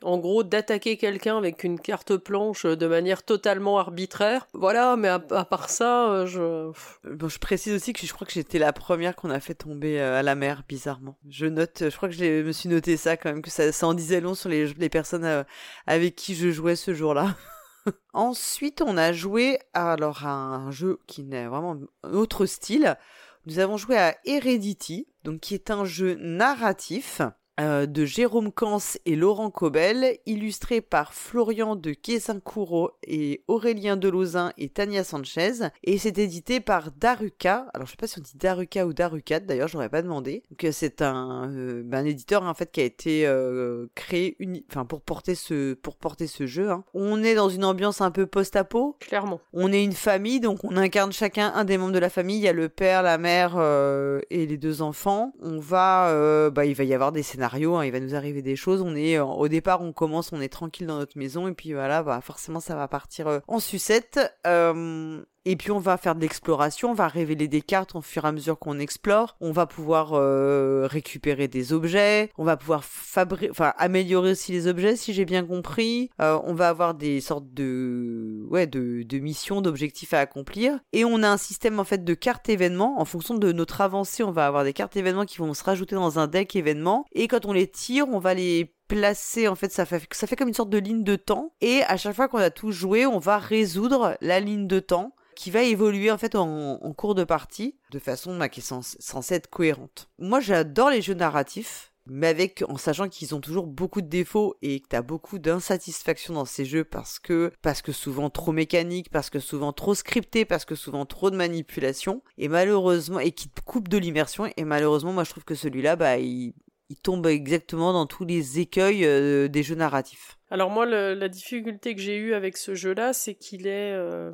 en gros d'attaquer quelqu'un avec une carte planche de manière totalement arbitraire. Voilà, mais à, part ça, euh, je... Bon, je précise aussi que je crois que j'étais la première qu'on a fait tomber euh, à la mer, bizarrement. Je note, je crois que je me suis noté ça quand même, que ça, en disait long sur les, personnes euh, avec qui je jouais ce jour-là. Ensuite, on a joué alors à un jeu qui n'est vraiment un autre style. Nous avons joué à Heredity, donc qui est un jeu narratif euh, de Jérôme Kans et Laurent Cobel, illustré par Florian de Quesincourt et Aurélien Delozin et Tania Sanchez, et c'est édité par Daruka. Alors je sais pas si on dit Daruka ou Darukat, d'ailleurs j'aurais pas demandé. Donc euh, c'est un, euh, ben, un éditeur en fait qui a été créé enfin pour porter ce pour porter ce jeu. Hein. On est dans une ambiance un peu post-apo. Clairement. On est une famille, donc on incarne chacun un des membres de la famille. Il y a le père, la mère et les deux enfants. On va, bah il va y avoir des scénarios Hein, il va nous arriver des choses. On est au départ, on commence, on est tranquille dans notre maison et puis voilà, bah forcément ça va partir euh, en sucette. Euh, et puis on va faire de l'exploration, on va révéler des cartes au fur et à mesure qu'on explore. On va pouvoir euh, récupérer des objets, on va pouvoir fabriquer, enfin améliorer aussi les objets si j'ai bien compris. Euh, on va avoir des sortes de, ouais, de, de missions, d'objectifs à accomplir. Et on a un système en fait de cartes événements. En fonction de notre avancée, on va avoir des cartes événements qui vont se rajouter dans un deck événements. Et quand on les tire, on va les placer en fait ça fait ça fait comme une sorte de ligne de temps et à chaque fois qu'on a tout joué on va résoudre la ligne de temps qui va évoluer en fait en, cours de partie de façon bah, qui est censée être cohérente. Moi j'adore les jeux narratifs mais avec en sachant qu'ils ont toujours beaucoup de défauts et que t'as beaucoup d'insatisfaction dans ces jeux parce que parce que souvent trop mécanique, parce que souvent trop scripté, parce que souvent trop de manipulation et malheureusement et qui te coupe de l'immersion et malheureusement moi je trouve que celui-là bah il, il tombe exactement dans tous les écueils euh, des jeux narratifs. Alors moi, la difficulté que j'ai eue avec ce jeu-là, c'est qu'il est, euh,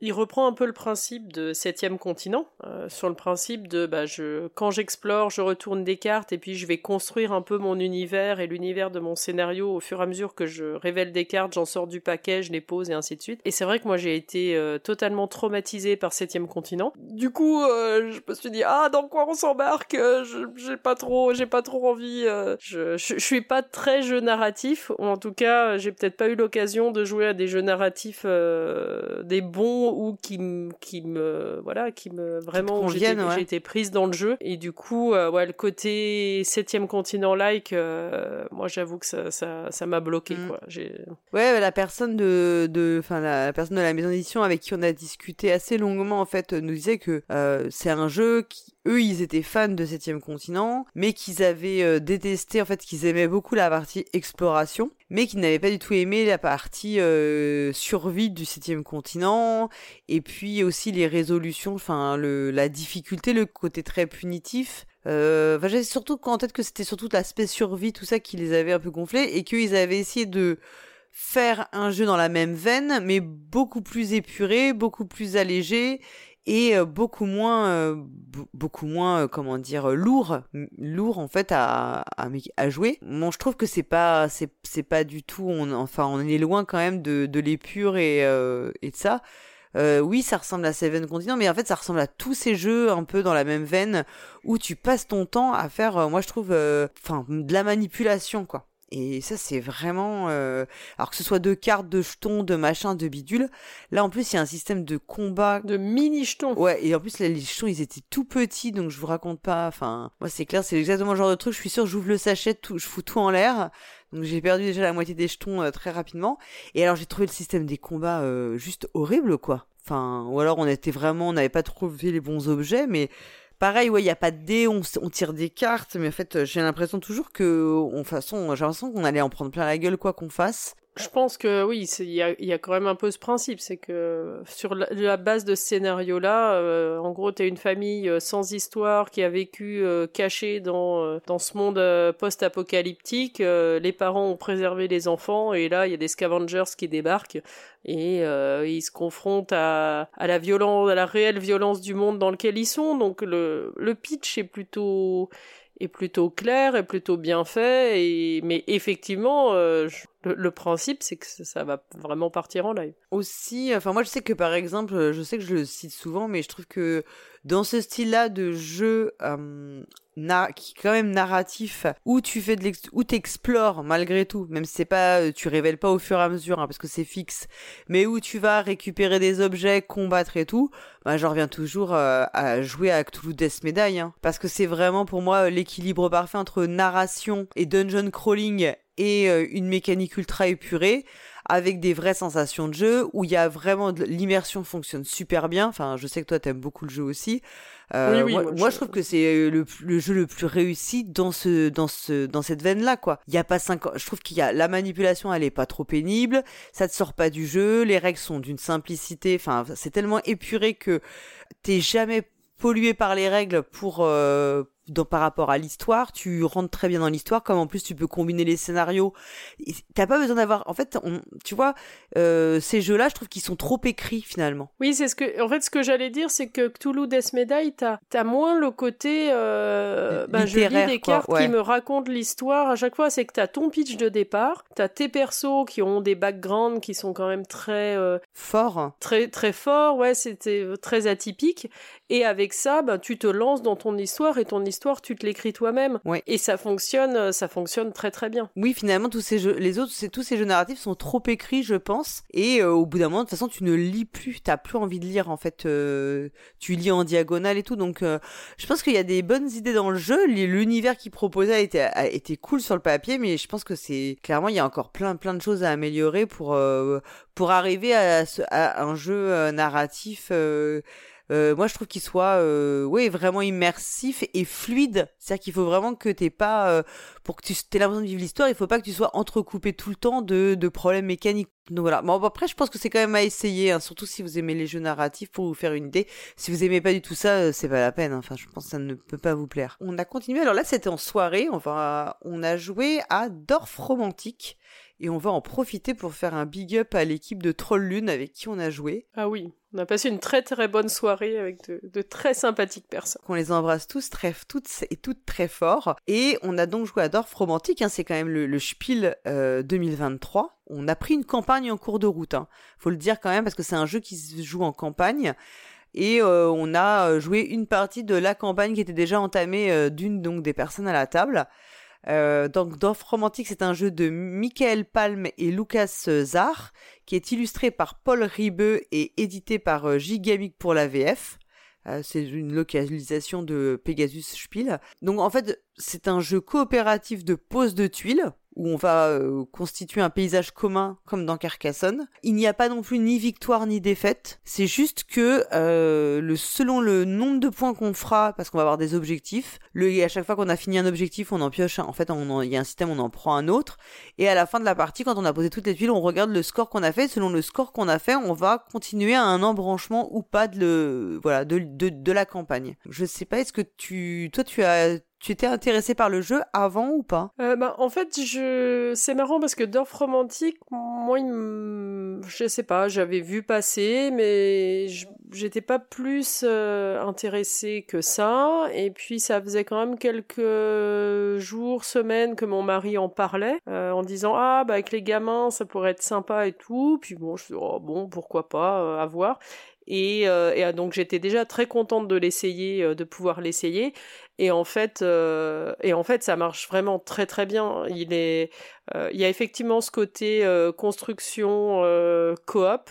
il reprend un peu le principe de septième continent, euh, sur le principe de bah, je, quand j'explore, je retourne des cartes et puis je vais construire un peu mon univers et l'univers de mon scénario au fur et à mesure que je révèle des cartes, j'en sors du paquet, je les pose et ainsi de suite. Et c'est vrai que moi j'ai été euh, totalement traumatisée par septième continent. Du coup, euh, je me suis dit ah dans quoi on s'embarque J'ai pas trop, j'ai pas trop envie. je, je, je, suis pas très jeu narratif, ou en tout cas j'ai peut-être pas eu l'occasion de jouer à des jeux narratifs des bons ou qui me qui me voilà qui me vraiment j'ai été prise dans le jeu. Et du coup euh, ouais le côté septième continent like euh, moi j'avoue que ça ça ça m'a bloqué mm. quoi. Ouais la personne de de enfin la, personne de la maison d'édition avec qui on a discuté assez longuement en fait nous disait que euh, c'est un jeu qui eux ils étaient fans de septième continent mais qu'ils avaient détesté en fait qu'ils aimaient beaucoup la partie exploration mais qu'ils n'avaient pas du tout aimé la partie euh, survie du septième continent, et puis aussi les résolutions, enfin la difficulté, le côté très punitif. Euh, enfin, j'avais surtout en tête que c'était surtout l'aspect survie, tout ça qui les avait un peu gonflés, et qu'ils avaient essayé de faire un jeu dans la même veine, mais beaucoup plus épuré, beaucoup plus allégé, et euh, beaucoup moins euh, beaucoup moins euh, comment dire lourd lourd en fait à, à, à jouer bon je trouve que c'est pas c'est c'est pas du tout on enfin on est loin quand même de de l'épure et et de ça euh, oui, ça ressemble à Seven Continents, mais en fait, ça ressemble à tous ces jeux un peu dans la même veine où tu passes ton temps à faire, moi je trouve, enfin, de la manipulation, quoi. Et ça, c'est vraiment... Euh... Alors que ce soit de cartes, de jetons, de machin, de bidule. Là, en plus, il y a un système de combat. De mini jetons. Ouais, et en plus, les jetons, ils étaient tout petits, donc je vous raconte pas. Enfin, moi, c'est clair, c'est exactement le genre de truc. Je suis sûr, j'ouvre le sachet, tout, je fous tout en l'air. Donc j'ai perdu déjà la moitié des jetons euh, très rapidement. Et alors, j'ai trouvé le système des combats euh, juste horrible, quoi. Enfin, ou alors on était vraiment, on n'avait pas trouvé les bons objets, mais Pareil, ouais, il y a pas de dés, on, tire des cartes, mais en fait, j'ai l'impression toujours que, on façon, j'ai l'impression qu'on allait en prendre plein la gueule quoi qu'on fasse. Je pense que oui, il y a, quand même un peu ce principe, c'est que sur la, base de ce scénario-là, euh, en gros, t'es une famille euh, sans histoire qui a vécu euh, cachée dans dans ce monde post-apocalyptique. les parents ont préservé les enfants et là, il y a des scavengers qui débarquent et ils se confrontent à, à la violence, à la réelle violence du monde dans lequel ils sont. Donc le le pitch est plutôt est plutôt clair, est plutôt bien fait, mais effectivement, euh, le, principe c'est que ça va vraiment partir en live. Aussi, enfin moi je sais que par exemple, je sais que je le cite souvent, mais je trouve que dans ce style-là de jeu euh, qui est quand même narratif, où tu fais de où t'explores malgré tout, même si c'est pas, euh, tu révèles pas au fur et à mesure, hein, parce que c'est fixe, mais où tu vas récupérer des objets, combattre et tout, bah, j'en reviens toujours euh, à jouer à Cthulhu Death Medaille, hein, parce que c'est vraiment pour moi l'équilibre parfait entre narration et dungeon crawling et euh, une mécanique ultra épurée avec des vraies sensations de jeu où il y a vraiment l'immersion fonctionne super bien. Enfin, je sais que toi t'aimes beaucoup le jeu aussi. Euh, oui, oui, moi, je... trouve que c'est euh, le, le, jeu le plus réussi dans ce dans ce dans cette veine là quoi. Il y a pas cinq ans. Je trouve qu'il y a la manipulation, elle est pas trop pénible. Ça te sort pas du jeu. Les règles sont d'une simplicité. Enfin, c'est tellement épuré que t'es jamais pollué par les règles pour euh, dans, par rapport à l'histoire, tu rentres très bien dans l'histoire, comme en plus tu peux combiner les scénarios. T'as pas besoin d'avoir, en fait, on, tu vois, euh, ces jeux-là, je trouve qu'ils sont trop écrits finalement. Oui, c'est ce que, en fait, ce que j'allais dire, c'est que Cthulhu Death Medaille, t'as, as moins le côté, euh, ben, je lis des cartes qui me racontent l'histoire à chaque fois. C'est que t'as ton pitch de départ, t'as tes persos qui ont des backgrounds qui sont quand même très euh, forts, très très forts. Ouais, c'était très atypique. Et avec ça, ben, tu te lances dans ton histoire et ton histoire tu te l'écris toi-même. Ouais. Et ça fonctionne, euh, ça fonctionne très très bien. Oui, finalement, tous ces jeux, les autres, tous ces jeux narratifs sont trop écrits, je pense. Et euh, au bout d'un moment, de toute façon, tu ne lis plus, t'as plus envie de lire en fait. Euh, tu lis en diagonale et tout. Donc, je pense qu'il y a des bonnes idées dans le jeu. L'univers qu'il proposait était, était cool sur le papier, mais je pense que c'est clairement il y a encore plein plein de choses à améliorer pour pour arriver à, à un jeu narratif euh, moi je trouve qu'il soit euh, ouais vraiment immersif et fluide. C'est-à-dire qu'il faut vraiment que t'aies pas euh, pour que tu aies l'impression de vivre l'histoire il faut pas que tu sois entrecoupé tout le temps de, de problèmes mécaniques. Donc voilà. Bon après je pense que c'est quand même à essayer hein, surtout si vous aimez les jeux narratifs pour vous faire une idée. Si vous aimez pas du tout ça euh, c'est pas la peine hein. enfin je pense que ça ne peut pas vous plaire. On a continué. Alors là c'était en soirée. Va on a joué à Dorf romantique et on va en profiter pour faire un big up à l'équipe de Troll Lune avec qui on a joué. Ah oui, on a passé une très très bonne soirée avec de, très sympathiques personnes. On les embrasse tous, très, toutes et toutes très fort. Et on a donc joué à Dorf Romantique, hein, c'est quand même le, Spiel 2023. Euh, on a pris une campagne en cours de route, hein. faut le dire quand même, parce que c'est un jeu qui se joue en campagne et euh, on a joué une partie de la campagne qui était déjà entamée euh, d'une donc des personnes à la table. Euh, donc Dorf Romantique, c'est un jeu de Michael Palm et Lucas Zar, qui est illustré par Paul Ribeux et édité par euh, Gigamic pour la VF. Euh, c'est une localisation de Pegasus Spiel. Donc en fait, c'est un jeu coopératif de pose de tuiles où on va euh, constituer un paysage commun comme dans Carcassonne. Il n'y a pas non plus ni victoire ni défaite. C'est juste que euh, le, selon le nombre de points qu'on fera, parce qu'on va avoir des objectifs, le, et à chaque fois qu'on a fini un objectif, on en pioche. En fait, il y a un système, on en prend un autre. Et à la fin de la partie, quand on a posé toutes les tuiles, on regarde le score qu'on a fait. Selon le score qu'on a fait, on va continuer à un embranchement ou pas de, le, voilà, de, de, de la campagne. Je sais pas, est-ce que tu, toi, tu as tu étais intéressé par le jeu avant ou pas? Euh, bah, En fait, je... c'est marrant parce que Dorf Romantique, moi, il je sais pas, j'avais vu passer, mais j'étais pas plus euh, intéressé que ça. Et puis, ça faisait quand même quelques jours, semaines que mon mari en parlait, euh, en disant Ah, bah, avec les gamins, ça pourrait être sympa et tout. Puis bon, je me oh, bon, pourquoi pas, euh, à voir. Et, et, donc j'étais déjà très contente de l'essayer, de pouvoir l'essayer. Et en fait, euh, et en fait, ça marche vraiment très très bien. Il est, euh, il y a effectivement ce côté euh, construction coop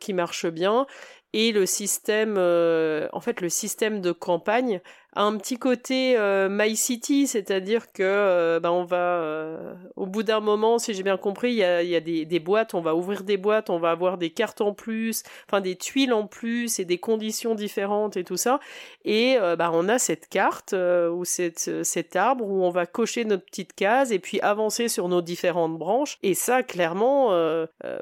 qui marche bien et le système, en fait, le système de campagne un petit côté euh, My City, c'est-à-dire que euh, ben on va euh, au bout d'un moment, si j'ai bien compris, il y a, y a des, boîtes, on va ouvrir des boîtes, on va avoir des cartes en plus, enfin des tuiles en plus et des conditions différentes et tout ça. Et ben on a cette carte ou cette, cet arbre où on va cocher notre petite case et puis avancer sur nos différentes branches. Et ça, clairement,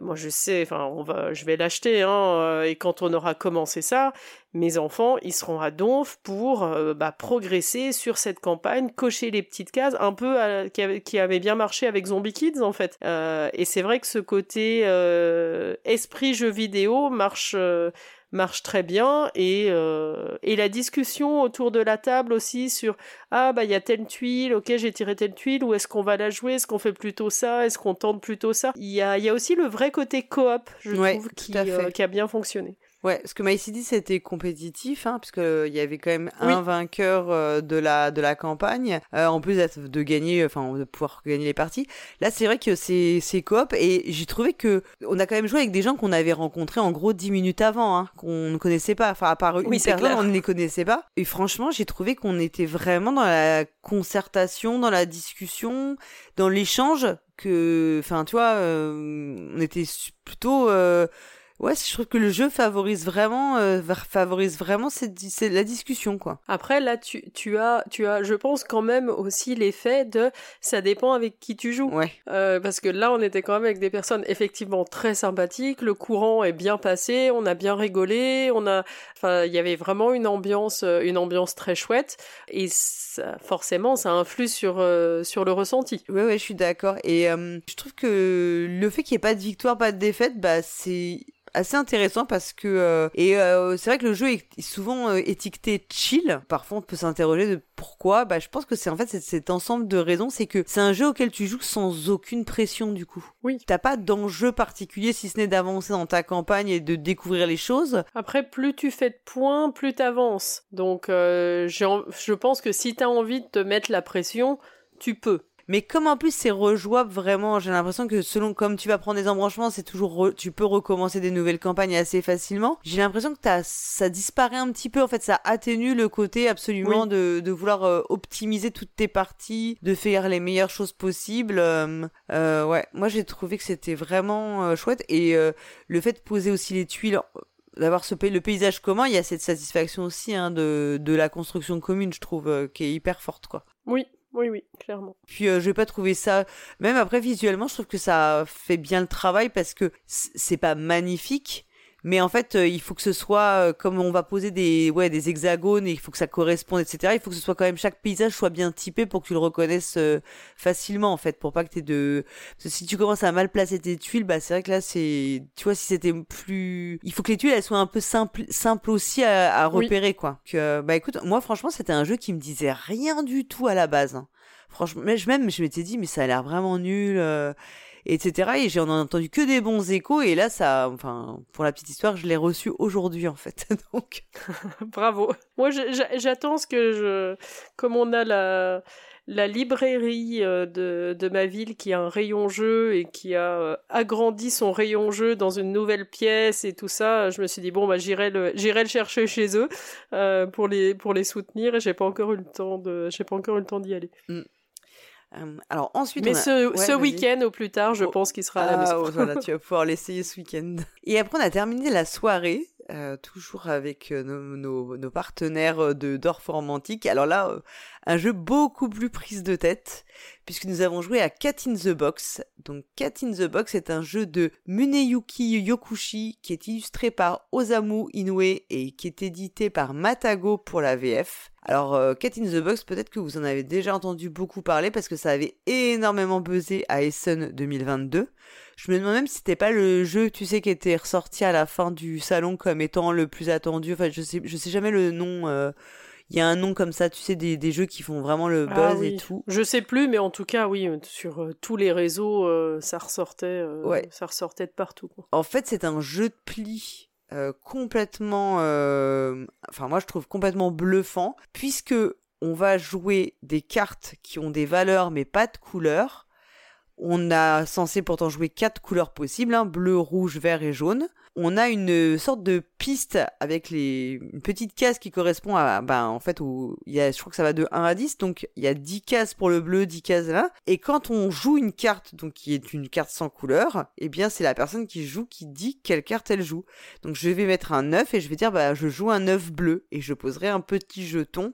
moi je sais, enfin on va, je vais l'acheter hein, et quand on aura commencé ça, mes enfants, ils seront à Donf pour euh, bah, progresser sur cette campagne, cocher les petites cases, un peu qui, avait, bien marché avec Zombie Kids en fait. Euh, et c'est vrai que ce côté euh, esprit jeu vidéo marche marche très bien et et la discussion autour de la table aussi sur ah bah il y a telle tuile ok j'ai tiré telle tuile ou est-ce qu'on va la jouer? Est-ce qu'on fait plutôt ça? Est-ce qu'on tente plutôt ça? Il y a y a aussi le vrai côté coop je trouve qui, qui a bien fonctionné Ouais, parce que My City c'était compétitif, hein, puisque il y avait quand même un vainqueur euh, de la de la campagne, euh, en plus de gagner, enfin de pouvoir gagner les parties. Là, c'est vrai que c'est c'est coop et j'ai trouvé que on a quand même joué avec des gens qu'on avait rencontrés en gros dix minutes avant, hein, qu'on ne connaissait pas. Enfin, à part une personne, on ne les connaissait pas. Et franchement, j'ai trouvé qu'on était vraiment dans la concertation, dans la discussion, dans l'échange. Que, enfin, tu vois, euh, on était plutôt ouais, je trouve que le jeu favorise vraiment, euh, favorise vraiment cette, la discussion, quoi. Après, là, tu, tu as, tu as, je pense quand même aussi l'effet de, ça dépend avec qui tu joues. Ouais. Euh, parce que là, on était quand même avec des personnes effectivement très sympathiques, le courant est bien passé, on a bien rigolé, on a, enfin, il y avait vraiment une ambiance, euh, une ambiance très chouette, et ça, forcément, ça influe sur, euh, sur le ressenti. Ouais, ouais, je suis d'accord. Et euh, je trouve que le fait qu'il n'y ait pas de victoire, pas de défaite, bah, c'est assez intéressant parce que euh, et euh, c'est vrai que le jeu est souvent euh, étiqueté chill. Parfois, on peut s'interroger de pourquoi. Bah, je pense que c'est en fait cet ensemble de raisons, c'est que c'est un jeu auquel tu joues sans aucune pression du coup. Oui. T'as pas d'enjeu particulier si ce n'est d'avancer dans ta campagne et de découvrir les choses. Après, plus tu fais de points, plus t'avances. Donc, je pense que si t'as envie de te mettre la pression, tu peux. Mais comme en plus c'est rejouable vraiment, j'ai l'impression que selon comme tu vas prendre des embranchements, c'est toujours tu peux recommencer des nouvelles campagnes assez facilement. J'ai l'impression que as, ça disparaît un petit peu en fait, ça atténue le côté absolument de, de vouloir euh, optimiser toutes tes parties, de faire les meilleures choses possibles. Euh, euh ouais, moi j'ai trouvé que c'était vraiment euh, chouette et le fait de poser aussi les tuiles d'avoir ce le paysage commun, il y a cette satisfaction aussi hein, de, de la construction commune, je trouve, euh, qui est hyper forte, quoi. Oui, oui, oui, clairement. Puis euh, je vais pas trouver ça, même après visuellement, je trouve que ça fait bien le travail parce que c'est pas magnifique, mais en fait, euh, il faut que ce soit euh, comme on va poser des ouais des hexagones et il faut que ça corresponde, etc. Il faut que ce soit quand même chaque paysage soit bien typé pour que tu le reconnaisses euh, facilement en fait, pour pas que t'aies de. Parce que si tu commences à mal placer tes tuiles, bah c'est vrai que là c'est, tu vois, si c'était plus, il faut que les tuiles elles soient un peu simples, simples aussi à, repérer quoi. Que bah écoute, moi franchement c'était un jeu qui me disait rien du tout à la base. Hein. Franchement, même je m'étais dit mais ça a l'air vraiment nul etc. Et j'en ai entendu que des bons échos. Et là, ça, enfin, pour la petite histoire, je l'ai reçu aujourd'hui, en fait. Donc, bravo. Moi, j'attends ce que je, comme on a la, la librairie euh, de, de, ma ville qui a un rayon jeu et qui a euh, agrandi son rayon jeu dans une nouvelle pièce et tout ça, je me suis dit bon bah j'irai le j'irai le chercher chez eux euh, pour les pour les soutenir et j'ai pas encore eu le temps de j'ai pas encore eu le temps d'y aller. Mm. Euh, alors ensuite, mais ce, ce week-end au plus tard, je oh. pense qu'il sera à la maison. Ah, voilà, tu vas pouvoir l'essayer ce week-end. Et après, on a terminé la soirée, euh, toujours avec euh, nos, partenaires de Dorformantique. Alors là, un jeu beaucoup plus prise de tête, puisque nous avons joué à Cat in the Box. Donc Cat in the Box est un jeu de Muneyuki Yokushi qui est illustré par Osamu Inoue et qui est édité par Matago pour la VF. Alors euh, Cat in the Box, peut-être que vous en avez déjà entendu beaucoup parler parce que ça avait énormément buzzé à Essen 2022. Je me demande même si c'était pas le jeu, tu sais, qui était ressorti à la fin du salon comme étant le plus attendu. Enfin, je sais, je sais jamais le nom. Euh, il y a un nom comme ça, tu sais, des, des jeux qui font vraiment le ah buzz et tout. Je sais plus, mais en tout cas, oui, sur euh, tous les réseaux, euh, ça ressortait, euh, ouais. ça ressortait de partout. En fait, c'est un jeu de pli complètement, enfin moi je trouve complètement bluffant, puisque on va jouer des cartes qui ont des valeurs mais pas de couleurs. On a censé pourtant jouer quatre couleurs possibles, hein, bleu, rouge, vert et jaune on a une sorte de piste avec les une petite case qui correspond à ben en fait où il y a je crois que ça va de 1 à 10 donc il y a 10 cases pour le bleu, 10 cases là et quand on joue une carte donc qui est une carte sans couleur, eh bien c'est la personne qui joue qui dit quelle carte elle joue. Donc je vais mettre un 9 et je vais dire bah je joue un 9 bleu et je poserai un petit jeton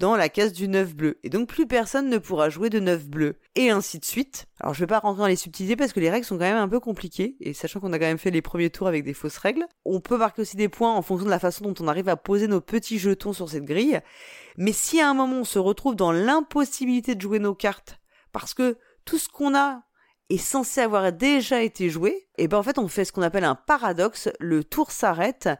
dans la case du 9 bleu. Et donc plus personne ne pourra jouer de 9 bleu. Et ainsi de suite. Alors je vais pas rentrer dans les subtilités parce que les règles sont quand même un peu compliquées. Et sachant qu'on a quand même fait les premiers tours avec des fausses règles, on peut marquer aussi des points en fonction de la façon dont on arrive à poser nos petits jetons sur cette grille. Mais si à un moment on se retrouve dans l'impossibilité de jouer nos cartes parce que tout ce qu'on a est censé avoir déjà été joué, et ben en fait on fait ce qu'on appelle un paradoxe, le tour s'arrête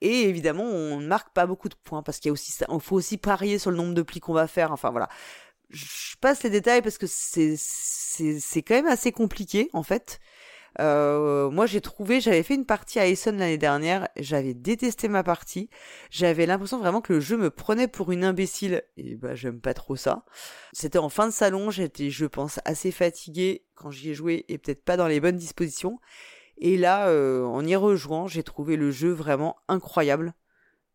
et évidemment, on ne marque pas beaucoup de points parce qu'il y a aussi ça. Il faut aussi parier sur le nombre de plis qu'on va faire. Enfin voilà. Je passe les détails parce que c'est c'est quand même assez compliqué en fait. Euh, moi, j'ai trouvé, j'avais fait une partie à Essen l'année dernière, j'avais détesté ma partie, j'avais l'impression vraiment que le jeu me prenait pour une imbécile, et bah j'aime pas trop ça. C'était en fin de salon, j'étais, je pense, assez fatiguée quand j'y ai joué et peut-être pas dans les bonnes dispositions. Et là, euh, en y rejoignant, j'ai trouvé le jeu vraiment incroyable.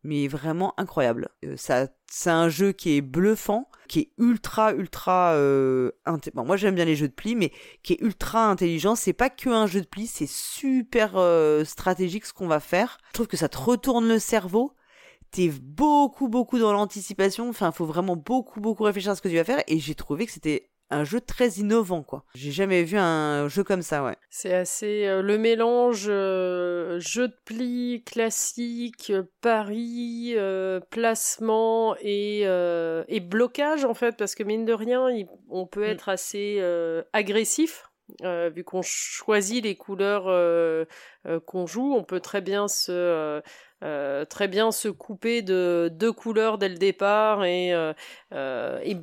Mais vraiment incroyable. Euh, ça, c'est un jeu qui est bluffant, qui est ultra, ultra. Euh, bon, moi j'aime bien les jeux de pli, mais qui est ultra intelligent. C'est pas que un jeu de pli, c'est super stratégique ce qu'on va faire. Je trouve que ça te retourne le cerveau t'es beaucoup beaucoup dans l'anticipation enfin faut vraiment beaucoup beaucoup réfléchir à ce que tu vas faire et j'ai trouvé que c'était un jeu très innovant quoi. J'ai jamais vu un jeu comme ça ouais. C'est assez euh, le mélange euh, jeu de pli classique, pari, euh, placement et, et blocage en fait parce que mine de rien on peut mm. être assez agressif vu qu'on choisit les couleurs qu'on joue, on peut très bien se très bien se couper de deux couleurs dès le départ et, et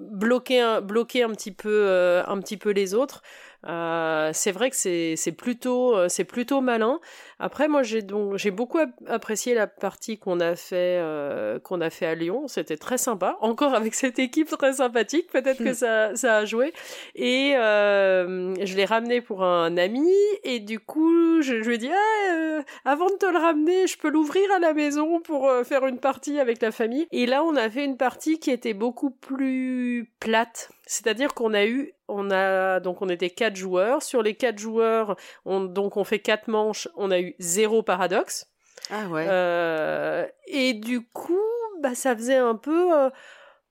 bloquer un, bloquer un petit peu euh, un petit peu les autres euh, c'est vrai que c'est plutôt euh, c'est plutôt malin. Après moi j'ai donc j'ai beaucoup apprécié la partie qu'on a fait euh, qu'on a fait à Lyon, c'était très sympa. Encore avec cette équipe très sympathique, peut-être que hmm. ça ça a joué et euh, je l'ai ramené pour un ami et du coup je, je lui ai dit ah, avant de te le ramener, je peux l'ouvrir à la maison pour faire une partie avec la famille. Et là on a fait une partie qui était beaucoup plus plate c'est-à-dire qu'on a eu, on a donc on était quatre joueurs. Sur les quatre joueurs, on, donc on fait quatre manches. On a eu zéro paradoxe. Ah ouais. Euh, et du coup, bah, ça faisait un peu. euh,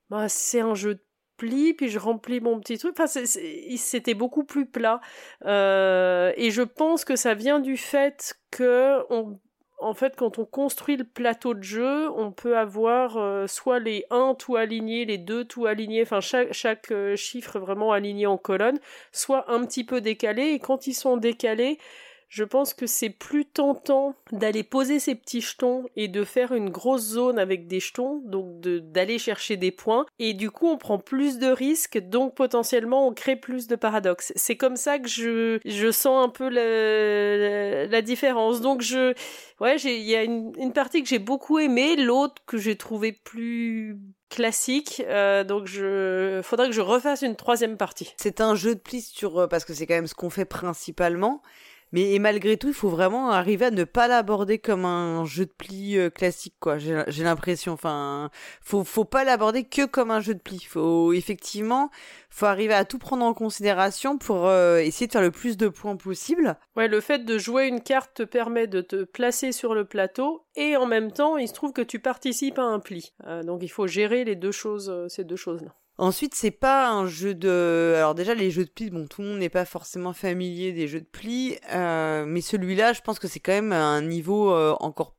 bah, c'est un jeu de pli, puis je remplis mon petit truc. Enfin, c'était beaucoup plus plat. Euh, et je pense que ça vient du fait que on en fait, quand on construit le plateau de jeu, on peut avoir euh, soit les 1 tout alignés, les 2 tout alignés, enfin chaque, chaque euh, chiffre vraiment aligné en colonne, soit un petit peu décalé. Et quand ils sont décalés, je pense que c'est plus tentant d'aller poser ces petits jetons et de faire une grosse zone avec des jetons, donc d'aller chercher des points. Et du coup, on prend plus de risques, donc potentiellement on crée plus de paradoxes. C'est comme ça que je, je sens un peu la, différence. Donc je, ouais, il y a une, une partie que j'ai beaucoup aimée, l'autre que j'ai trouvé plus classique. Euh, donc je, faudrait que je refasse une troisième partie. C'est un jeu de pli sur euh, parce que c'est quand même ce qu'on fait principalement. Mais et malgré tout, il faut vraiment arriver à ne pas l'aborder comme un jeu de pli euh, classique, quoi. J'ai l'impression. Enfin, faut faut pas l'aborder que comme un jeu de pli. Faut effectivement, faut arriver à tout prendre en considération pour euh, essayer de faire le plus de points possible. Ouais, le fait de jouer une carte te permet de te placer sur le plateau et en même temps, il se trouve que tu participes à un pli. Euh, donc il faut gérer les deux choses, ces deux choses-là. Ensuite, c'est pas un jeu de. Alors déjà, les jeux de pli, bon, tout le monde n'est pas forcément familier des jeux de pli, euh, mais celui-là, je pense que c'est quand même un niveau euh, encore.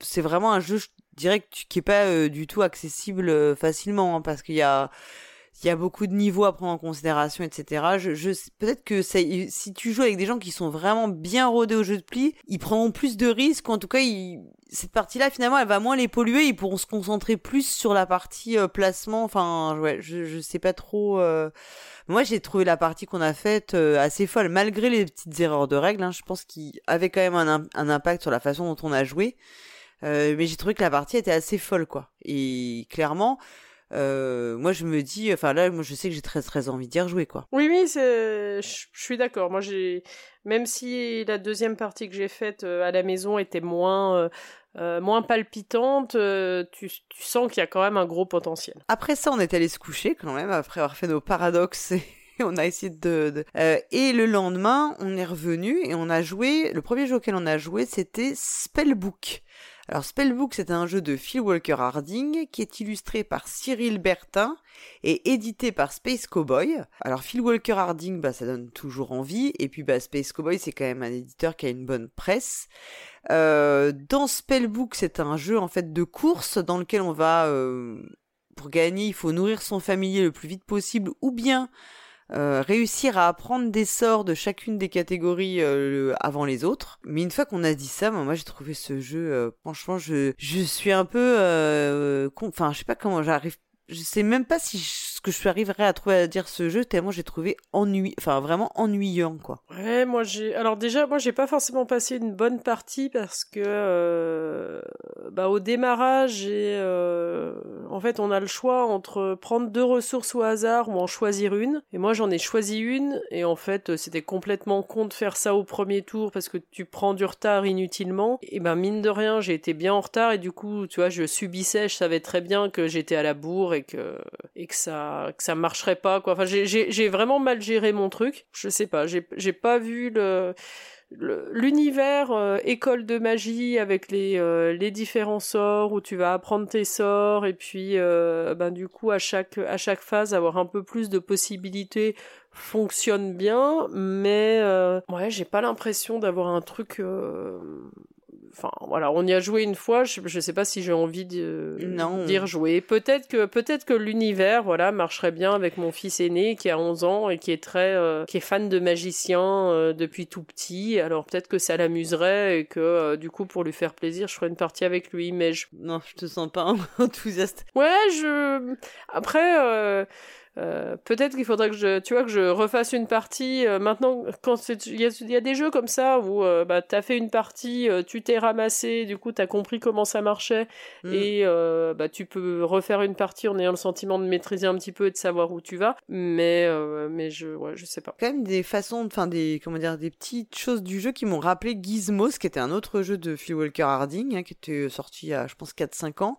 C'est vraiment un jeu, je dirais, qui est pas euh, du tout accessible facilement, hein, parce qu'il y a. Il y a beaucoup de niveaux à prendre en considération, etc. Je, je peut-être que ça, si tu joues avec des gens qui sont vraiment bien rodés au jeu de pli, ils prendront plus de risques. En tout cas, ils, cette partie-là, finalement, elle va moins les polluer. Ils pourront se concentrer plus sur la partie euh, placement. Enfin, ouais, je, je sais pas trop. euh. Moi, j'ai trouvé la partie qu'on a faite euh, assez folle, malgré les petites erreurs de règles. Hein, je pense qu'il avait quand même un, un impact sur la façon dont on a joué. Euh, mais j'ai trouvé que la partie était assez folle, quoi. Et clairement, euh, moi, je me dis, enfin là, moi, je sais que j'ai très très envie d'y rejouer, quoi. Oui, oui, je suis d'accord. Moi, j'ai, même si la deuxième partie que j'ai faite euh, à la maison était moins, euh, euh, moins palpitante, euh, tu, tu sens qu'il y a quand même un gros potentiel. Après ça, on est allé se coucher quand même, après avoir fait nos paradoxes et on a essayé de... de- Euh, et le lendemain, on est revenu et on a joué... Le premier jeu auquel on a joué, c'était Spellbook. Alors Spellbook, c'est un jeu de Phil Walker Harding qui est illustré par Cyril Bertin et édité par Space Cowboy. Alors Phil Walker Harding, bah, ça donne toujours envie. Et puis bah, Space Cowboy, c'est quand même un éditeur qui a une bonne presse. Euh, dans Spellbook, c'est un jeu en fait de course dans lequel on va... euh, pour gagner, il faut nourrir son familier le plus vite possible ou bien euh, réussir à apprendre des sorts de chacune des catégories euh, avant les autres. Mais une fois qu'on a dit ça, moi, j'ai trouvé ce jeu, euh, franchement, je, je suis un peu... euh, Enfin, je sais pas comment j'arrive... Je sais même pas si que je arriverais à trouver à dire ce jeu, tellement j'ai trouvé ennui... Enfin, vraiment ennuyant, quoi. Ouais, moi j'ai. Alors déjà, moi j'ai pas forcément passé une bonne partie parce que, euh, bah au démarrage, j'ai, euh, en fait, on a le choix entre prendre deux ressources au hasard ou en choisir une. Et moi j'en ai choisi une et en fait c'était complètement con de faire ça au premier tour parce que tu prends du retard inutilement. Et ben mine de rien, j'ai été bien en retard et du coup, tu vois, je subissais, je savais très bien que j'étais à la bourre et que et que ça que ça marcherait pas quoi. Enfin, j'ai vraiment mal géré mon truc. Je sais pas, j'ai pas vu l'univers euh, école de magie avec les euh, les différents sorts où tu vas apprendre tes sorts et puis euh, ben du coup à chaque à chaque phase avoir un peu plus de possibilités fonctionne bien mais ouais j'ai pas l'impression d'avoir un truc Enfin voilà, on y a joué une fois. Je, je sais pas si j'ai envie de- Non. d'y rejouer. Peut-être que peut-être que l'univers voilà marcherait bien avec mon fils aîné qui a 11 ans et qui est très euh, qui est fan de magiciens euh, depuis tout petit. Alors peut-être que ça l'amuserait et que euh, du coup pour lui faire plaisir, je ferais une partie avec lui. Mais je... Non, je te sens pas enthousiaste. ouais, je après. Euh... peut-être qu'il faudrait que je, tu vois, que je refasse une partie. euh, maintenant, quand il y y a des jeux comme ça où euh, bah t'as fait une partie, euh, tu t'es ramassé, du coup t'as compris comment ça marchait Mm. et bah tu peux refaire une partie en ayant le sentiment de maîtriser un petit peu et de savoir où tu vas. Mais mais je, ouais, je sais pas. quand même des façons, enfin des comment dire, des petites choses du jeu qui m'ont rappelé Gizmos, qui était un autre jeu de Phil Walker Harding, hein, qui était sorti il y a, je pense, 4-5 ans,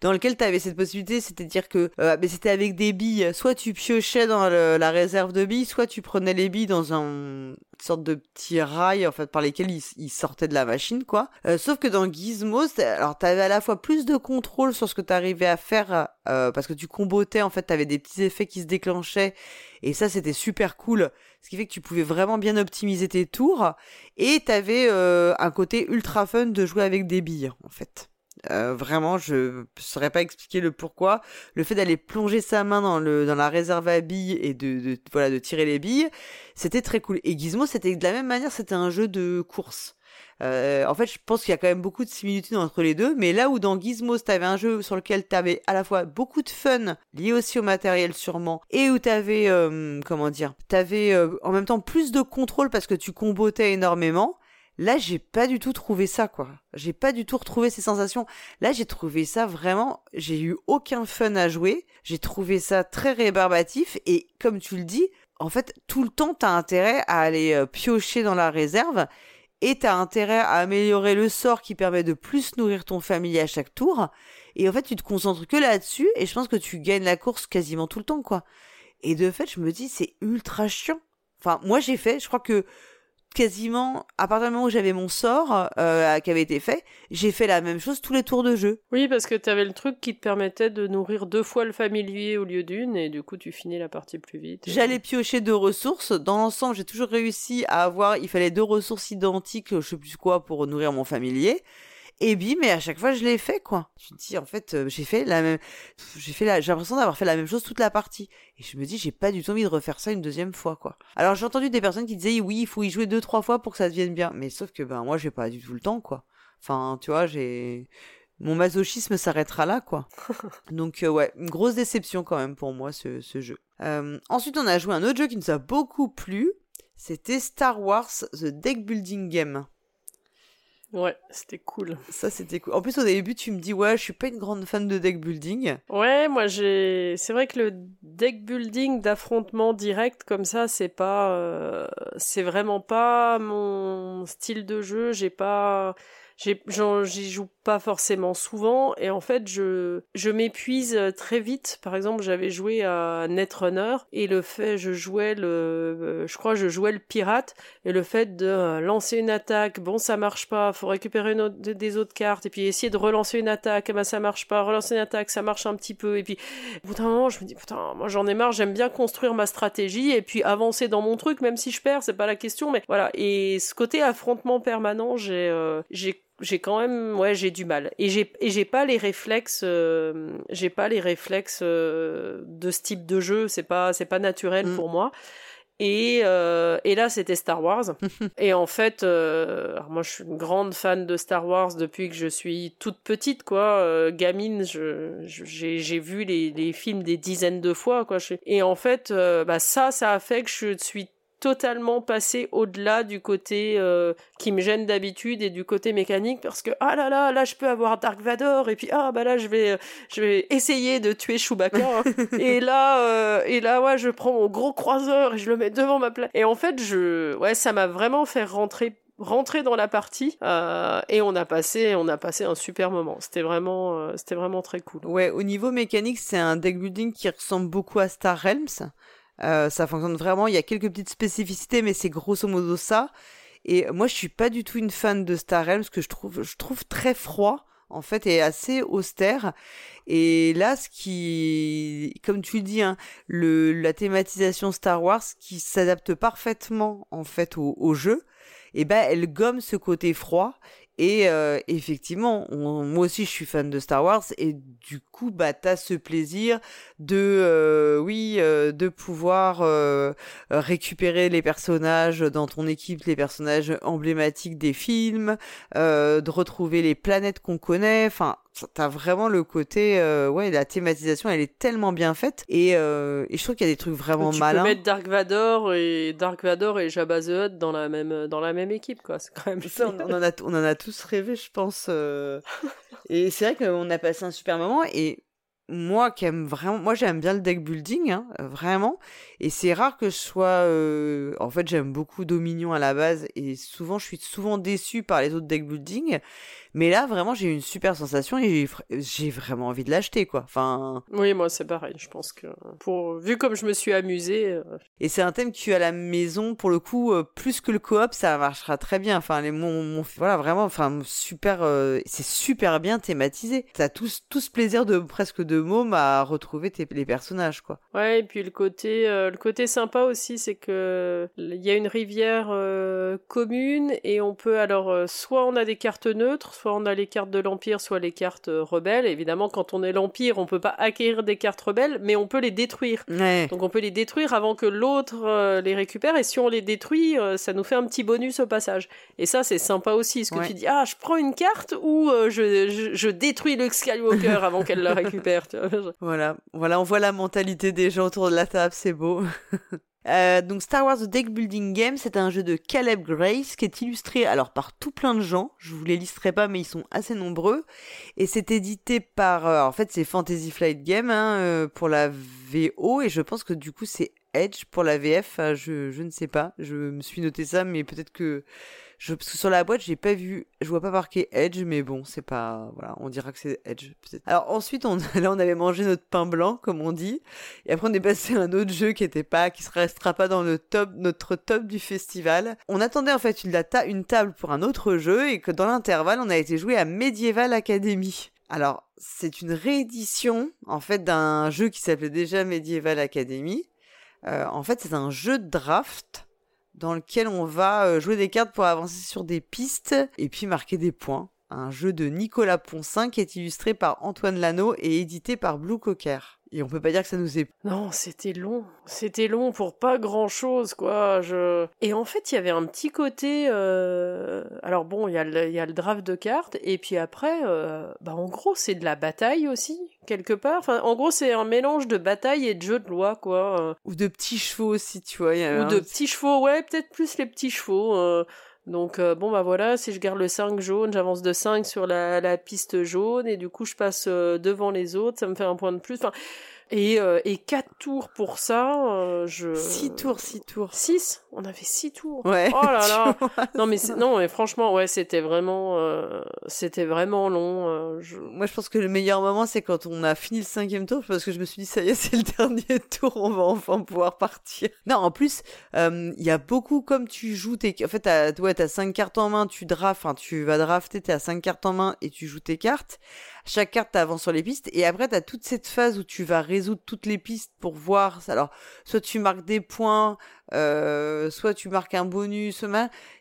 dans lequel tu avais cette possibilité, c'est-à-dire que euh, ben, c'était avec des billes. Soit soit tu piochais dans la réserve de billes, soit tu prenais les billes dans un une sorte de petit rail en fait par lesquels ils, sortaient de la machine quoi. Euh, sauf que dans Gizmo, alors t'avais à la fois plus de contrôle sur ce que t'arrivais à faire euh, parce que tu combotais en fait, t'avais des petits effets qui se déclenchaient et ça c'était super cool. Ce qui fait que tu pouvais vraiment bien optimiser tes tours et t'avais euh, un côté ultra fun de jouer avec des billes en fait. Euh, vraiment, je saurais pas expliquer le pourquoi. Le fait d'aller plonger sa main dans le dans la réserve à billes et de, de voilà de tirer les billes, c'était très cool. Et Gizmo, c'était de la même manière, c'était un jeu de course. Euh, en fait, je pense qu'il y a quand même beaucoup de similitudes entre les deux, mais là où dans Gizmos, t'avais un jeu sur lequel t'avais à la fois beaucoup de fun, lié aussi au matériel sûrement, et où t'avais, euh, comment dire, t'avais euh, en même temps plus de contrôle parce que tu combotais énormément, Là, j'ai pas du tout trouvé ça, quoi. J'ai pas du tout retrouvé ces sensations. Là, j'ai trouvé ça vraiment, j'ai eu aucun fun à jouer. J'ai trouvé ça très rébarbatif et comme tu le dis, en fait, tout le temps, t'as intérêt à aller euh, piocher dans la réserve et t'as intérêt à améliorer le sort qui permet de plus nourrir ton famille à chaque tour. Et en fait, tu te concentres que là-dessus et je pense que tu gagnes la course quasiment tout le temps, quoi. Et de fait, je me dis, c'est ultra chiant. Enfin, moi, j'ai fait, je crois que quasiment, à partir du moment où j'avais mon sort euh, qui avait été fait, j'ai fait la même chose tous les tours de jeu. Oui, parce que tu avais le truc qui te permettait de nourrir deux fois le familier au lieu d'une, et du coup tu finis la partie plus vite. J'allais piocher deux ressources. Dans l'ensemble, j'ai toujours réussi à avoir, il fallait deux ressources identiques, je sais plus quoi, pour nourrir mon familier. Et bim, mais à chaque fois, je l'ai fait, quoi. Je me dis, en fait, euh, j'ai fait la même, j'ai fait la, j'ai l'impression d'avoir fait la même chose toute la partie. Et je me dis, j'ai pas du tout envie de refaire ça une deuxième fois, quoi. Alors, j'ai entendu des personnes qui disaient, oui, il faut y jouer deux, trois fois pour que ça devienne bien. Mais sauf que, ben, moi, j'ai pas du tout le temps, quoi. Enfin, tu vois, j'ai, mon masochisme s'arrêtera là, quoi. Donc, euh, ouais, une grosse déception quand même pour moi, ce, ce jeu. Euh, ensuite, on a joué un autre jeu qui nous a beaucoup plu. C'était Star Wars The Deck Building Game. Ouais, c'était cool. Ça, c'était cool. En plus, au début, tu me dis, ouais, je suis pas une grande fan de deck building. Ouais, moi, j'ai. C'est vrai que le deck building d'affrontement direct comme ça, c'est pas. Euh, c'est vraiment pas mon style de jeu. J'ai pas j'y joue pas forcément souvent et en fait je je m'épuise très vite. Par exemple, j'avais joué à Netrunner et le fait je jouais le je crois je jouais le pirate et le fait de lancer une attaque, bon ça marche pas, faut récupérer des autres cartes et puis essayer de relancer une attaque, bah ça marche pas, relancer une attaque, ça marche un petit peu et puis au bout d'un moment, je me dis putain, moi j'en ai marre, j'aime bien construire ma stratégie et puis avancer dans mon truc même si je perds, c'est pas la question mais voilà et ce côté affrontement permanent, j'ai euh, j'ai j'ai quand même ouais j'ai du mal. Et j'ai et j'ai pas les réflexes euh, j'ai pas les réflexes euh, de ce type de jeu. C'est pas c'est pas naturel mm. pour moi. Et euh, et là c'était Star Wars. Et en fait alors moi je suis une grande fan de Star Wars depuis que je suis toute petite quoi. Gamine je j'ai j'ai vu les les films des dizaines de fois quoi. Et en fait bah ça ça a fait que je suis totalement passé au-delà du côté euh, qui me gêne d'habitude et du côté mécanique parce que ah là là là je peux avoir Dark Vador et puis ah bah là je vais euh, je vais essayer de tuer Chewbacca hein. et là euh, et là ouais je prends mon gros croiseur et je le mets devant ma plaque. Et en fait je ouais ça m'a vraiment fait rentrer rentrer dans la partie et on a passé on a passé un super moment. C'était vraiment c'était vraiment très cool. Ouais au niveau mécanique c'est un deck building qui ressemble beaucoup à Star Realms euh, ça fonctionne vraiment. Il y a quelques petites spécificités, mais c'est grosso modo ça. Et moi, je suis pas du tout une fan de Star Realms, que je trouve, je trouve très froid en fait et assez austère. Et là, ce qui, comme tu le dis, hein, le, la thématisation Star Wars qui s'adapte parfaitement en fait au, au jeu, et eh ben elle gomme ce côté froid et euh, effectivement, moi aussi je suis fan de Star Wars et du coup bah t'as ce plaisir de euh, oui euh, de pouvoir récupérer les personnages dans ton équipe, les personnages emblématiques des films, de retrouver les planètes qu'on connaît. Enfin, t'as vraiment le côté ouais la thématisation elle est tellement bien faite et, et je trouve qu'il y a des trucs vraiment tu malins. Tu peux mettre Dark Vador et Dark Vador et Jabba the Hutt dans la même dans la même équipe quoi. C'est quand même ça. On, en a on en a tous rêvé, je pense. Euh. et c'est vrai qu'on a passé un super moment. Et moi qui aime vraiment, moi j'aime bien le deck building, hein, vraiment. Et c'est rare que je sois, euh, en fait j'aime beaucoup Dominion à la base et souvent je suis souvent déçu par les autres deck building. Mais là vraiment j'ai eu une super sensation et j'ai vraiment envie de l'acheter quoi. Enfin. Oui moi c'est pareil. Je pense que pour vu comme je me suis amusée. Euh, et c'est un thème as à la maison pour le coup euh, plus que le coop ça marchera très bien. Enfin les mon, voilà vraiment enfin super c'est super bien thématisé. T'as tout tout ce plaisir de presque de môme à retrouver tes, les personnages quoi. Ouais et puis le côté le côté sympa aussi, c'est que il y a une rivière euh, commune et on peut alors euh, soit on a des cartes neutres, soit on a les cartes de l'empire, soit les cartes euh, rebelles. Évidemment, quand on est l'empire, on peut pas acquérir des cartes rebelles, mais on peut les détruire. Donc on peut les détruire avant que l'autre les récupère et si on les détruit, ça nous fait un petit bonus au passage. Et ça c'est sympa aussi, ce que tu dis ah je prends une carte ou je, je, je, détruis le Skywalker avant qu'elle la récupère. Tu vois voilà, voilà, on voit la mentalité des gens autour de la table, c'est beau. Euh, donc Star Wars The Deck Building Game, c'est un jeu de Caleb Grace qui est illustré alors par tout plein de gens. Je vous les listerai pas, mais ils sont assez nombreux. Et c'est édité par, euh, en fait, c'est Fantasy Flight Game hein, euh, pour la VO et je pense que du coup c'est Edge pour la VF. je, je ne sais pas. Je me suis noté ça, mais peut-être que je, parce que sur la boîte, j'ai pas vu, je vois pas marqué Edge, mais bon, c'est pas, voilà, on dira que c'est Edge, peut-être. Alors ensuite, on, là, on avait mangé notre pain blanc, comme on dit, et après on est passé à un autre jeu qui était pas, qui se restera pas dans le top, notre top du festival. On attendait en fait une, une table pour un autre jeu, et que dans l'intervalle, on a été joué à Medieval Academy. Alors, c'est une réédition, en fait, d'un jeu qui s'appelait déjà Medieval Academy. Euh, en fait, c'est un jeu de draft dans lequel on va euh, jouer des cartes pour avancer sur des pistes et puis marquer des points. Un jeu de Nicolas Poncin qui est illustré par Antoine Lano et édité par Blue Cocker. Et on peut pas dire que ça nous est. Non, c'était long. C'était long pour pas grand chose, quoi. Je... Et en fait, il y avait un petit côté. Euh... Alors bon, il y, a le, y a le draft de cartes, et puis après, euh... bah en gros, c'est de la bataille aussi, quelque part. Enfin, en gros, c'est un mélange de bataille et de jeu de loi, quoi. Ou de petits chevaux aussi, tu vois. Ou de petits chevaux, ouais, peut-être plus les petits chevaux. Euh. Donc euh, bon bah voilà, si je garde le 5 jaune, j'avance de 5 sur la, la, piste jaune et du coup je passe euh, devant les autres, ça me fait un point de plus. Et, euh, et 4 tours pour ça, euh, je... 6 tours, 6 tours. 6 On avait 6 tours. Ouais. Oh là là Non mais non mais franchement, ouais, c'était vraiment euh, c'était vraiment long. Euh, je... Moi je pense que le meilleur moment c'est quand on a fini le cinquième tour parce que je me suis dit ça y est, c'est le dernier tour, on va enfin pouvoir partir. Non, en plus, il y a beaucoup comme tu joues tes en fait t'as ouais, t'as 5 cartes en main, tu drafts, enfin tu vas drafter, t'as 5 cartes en main et tu joues tes cartes chaque carte t'avance sur les pistes et après t'as toute cette phase où tu vas résoudre toutes les pistes pour voir alors soit tu marques des points euh, soit tu marques un bonus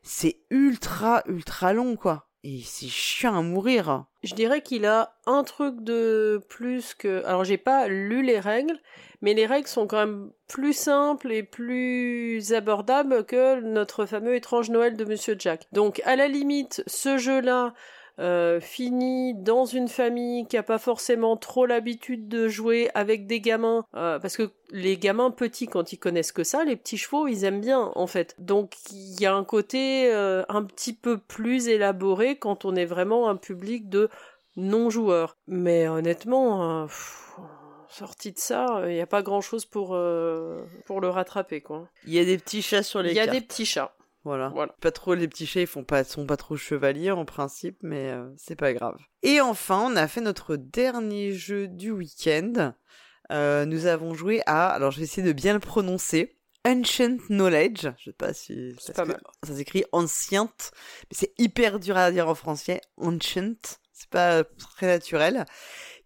c'est ultra ultra long quoi et c'est chiant à mourir je dirais qu'il a un truc de plus que alors j'ai pas lu les règles mais les règles sont quand même plus simples et plus abordables que notre fameux étrange Noël de Monsieur Jack. Donc à la limite, ce jeu-là, euh, fini dans une famille qui a pas forcément trop l'habitude de jouer avec des gamins, euh, parce que les gamins petits, quand ils connaissent que ça, les petits chevaux, ils aiment bien en fait. Donc il y a un côté euh, un petit peu plus élaboré quand on est vraiment un public de non-joueurs. Mais honnêtement, sorti de ça, il n'y a pas grand chose pour, pour le rattraper, quoi. Il y a des petits chats sur les cartes. Il y a des petits chats. Voilà. Pas trop les petits chats, ils font pas, sont pas trop chevaliers en principe, mais euh, c'est pas grave. Et enfin, on a fait notre dernier jeu du week-end. Euh, nous avons joué à, alors je vais essayer de bien le prononcer, Ancient Knowledge. Je sais pas si ça, ça s'écrit anciente, mais c'est hyper dur à dire en français. Ancient, c'est pas très naturel.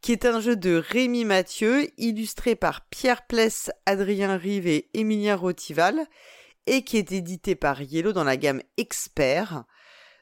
Qui est un jeu de Rémi Mathieu, illustré par Pierre Pless, Adrien Rive et Emilia Rotival et qui est édité par Yellow dans la gamme Expert.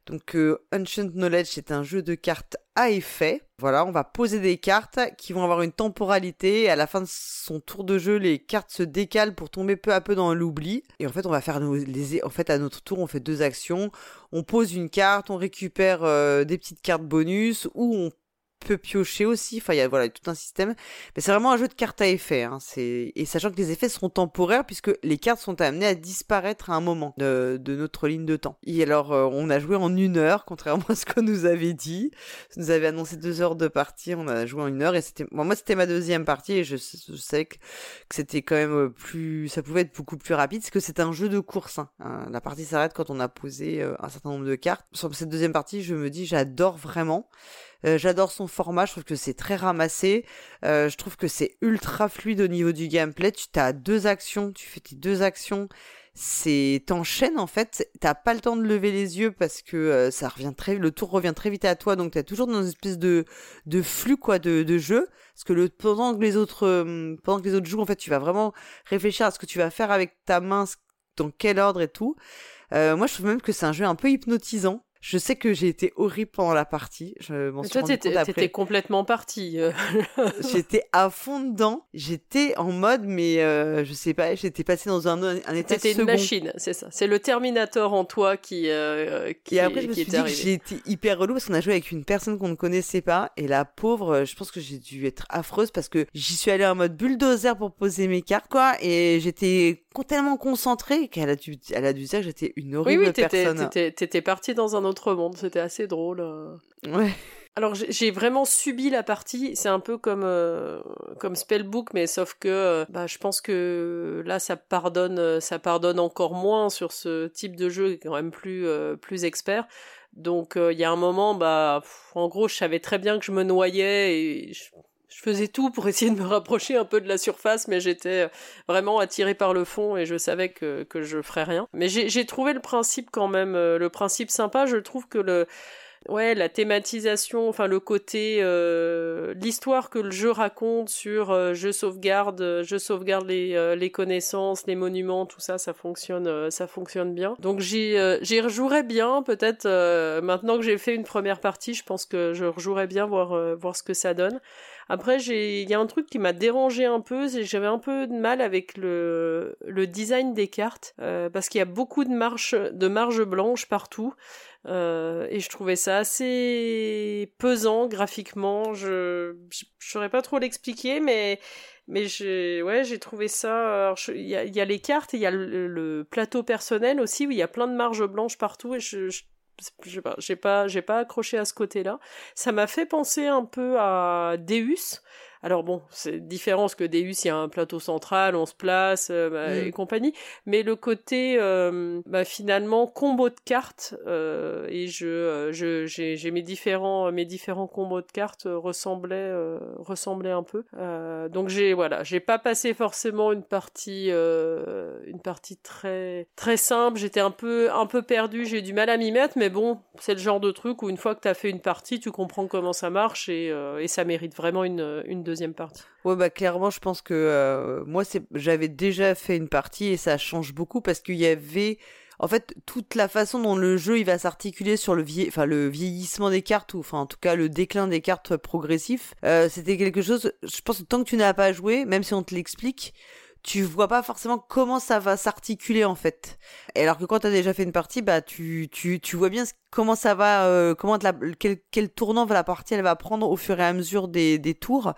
Donc euh, Ancient Knowledge c'est un jeu de cartes à effet. Voilà, on va poser des cartes qui vont avoir une temporalité à la fin de son tour de jeu, les cartes se décalent pour tomber peu à peu dans l'oubli. Et en fait, on va faire nos, les, en fait à notre tour, on fait deux actions. On pose une carte, on récupère euh, des petites cartes bonus ou on peut piocher aussi. Enfin, il y a voilà tout un système. Mais c'est vraiment un jeu de cartes à effet. Hein. Et sachant que les effets seront temporaires puisque les cartes sont amenées à disparaître à un moment de, de notre ligne de temps. Et alors, euh, on a joué en une heure, contrairement à ce qu'on nous avait dit. On nous avait annoncé deux heures de partie. On a joué en une heure et c'était moi c'était ma deuxième partie et je, sais que, que c'était quand même euh, plus, ça pouvait être beaucoup plus rapide parce que c'est un jeu de course. Hein. Euh, la partie s'arrête quand on a posé un certain nombre de cartes. Sur cette deuxième partie, je me dis j'adore vraiment. Euh, j'adore son format, je trouve que c'est très ramassé. Euh, je trouve que c'est ultra fluide au niveau du gameplay. Tu as deux actions, tu fais tes deux actions. C'est t'enchaînes en fait, t'as pas le temps de lever les yeux parce que euh, ça revient très, le tour revient très vite à toi, donc t'es toujours dans une espèce de de flux quoi de, de jeu. Parce que pendant que les autres pendant que les autres jouent en fait, tu vas vraiment réfléchir à ce que tu vas faire avec ta main, dans quel ordre et tout. moi, je trouve même que c'est un jeu un peu hypnotisant. Je sais que j'ai été horrible pendant la partie. Je m'en suis toi, rendu compte après. T'étais complètement parti. Euh. j'étais à fond dedans. J'étais en mode, mais euh, je sais pas, j'étais passé dans un, un état T'étais une machine, c'est ça. C'est le Terminator en toi qui, euh, qui Et après, je me suis dit que j'ai été hyper relou parce qu'on a joué avec une personne qu'on ne connaissait pas. Et la pauvre, je pense que j'ai dû être affreuse parce que j'y suis allée en mode bulldozer pour poser mes cartes, quoi. Et j'étais tellement concentrée qu'elle a dû, elle a dû dire que j'étais une horrible oui, oui, personne. T'étais partie dans un autre monde, c'était assez drôle. Euh. Ouais. Alors j'ai vraiment subi la partie, c'est un peu comme euh, comme Spellbook, mais sauf que euh, bah, je pense que là ça pardonne, ça pardonne encore moins sur ce type de jeu, quand même plus plus expert. Donc il y a un moment, bah en gros je savais très bien que je me noyais et je, je faisais tout pour essayer de me rapprocher un peu de la surface, mais j'étais euh, vraiment attirée par le fond et je savais que, que je ferais rien. Mais j'ai trouvé le principe quand même, euh, le principe sympa. Je trouve que le, ouais, la thématisation, enfin le côté, euh, l'histoire que le jeu raconte sur je sauvegarde, je sauvegarde les, les connaissances, les monuments, tout ça, ça fonctionne, ça fonctionne bien. Donc j'y j'y rejouerais bien, peut-être maintenant que j'ai fait une première partie, je pense que je rejouerais bien voir voir ce que ça donne. Après, il y a un truc qui m'a dérangé un peu, c'est j'avais un peu de mal avec le, le design des cartes, euh, parce qu'il y a beaucoup de marches, de marges blanches partout, euh, et je trouvais ça assez pesant graphiquement. Je, je, saurais pas trop l'expliquer, mais mais j'ai ouais j'ai trouvé ça il y a, y a, les cartes il y a le, plateau personnel aussi où il y a plein de marges blanches partout et je, je j'ai pas, j'ai pas, accroché à ce côté-là. Ça m'a fait penser un peu à Deus, alors bon, c'est différent parce que Deus, il y a un plateau central, on se place euh, bah, mm. et compagnie. Mais le côté euh, bah, finalement combo de cartes euh, et je, je j'ai, mes différents mes différents combos de cartes ressemblaient ressemblaient un peu. donc j'ai voilà, j'ai pas passé forcément une partie une partie très très simple. J'étais un peu un peu perdu, j'ai du mal à m'y mettre, mais bon, c'est le genre de truc où une fois que t'as fait une partie, tu comprends comment ça marche et, et ça mérite vraiment une une deuxième partie. Ouais, bah clairement, je pense que euh, moi, j'avais déjà fait une partie et ça change beaucoup parce qu'il y avait, en fait, toute la façon dont le jeu il va s'articuler sur le vieillissement des cartes ou, enfin, en tout cas, le déclin des cartes progressif. Euh, c'était quelque chose. Je pense que tant que tu n'as pas joué, même si on te l'explique, tu vois pas forcément comment ça va s'articuler en fait. Et alors que quand tu as déjà fait une partie, bah tu, tu, tu vois bien comment ça va, euh, comment la, quel, quel tournant va la partie elle va prendre au fur et à mesure des, des tours.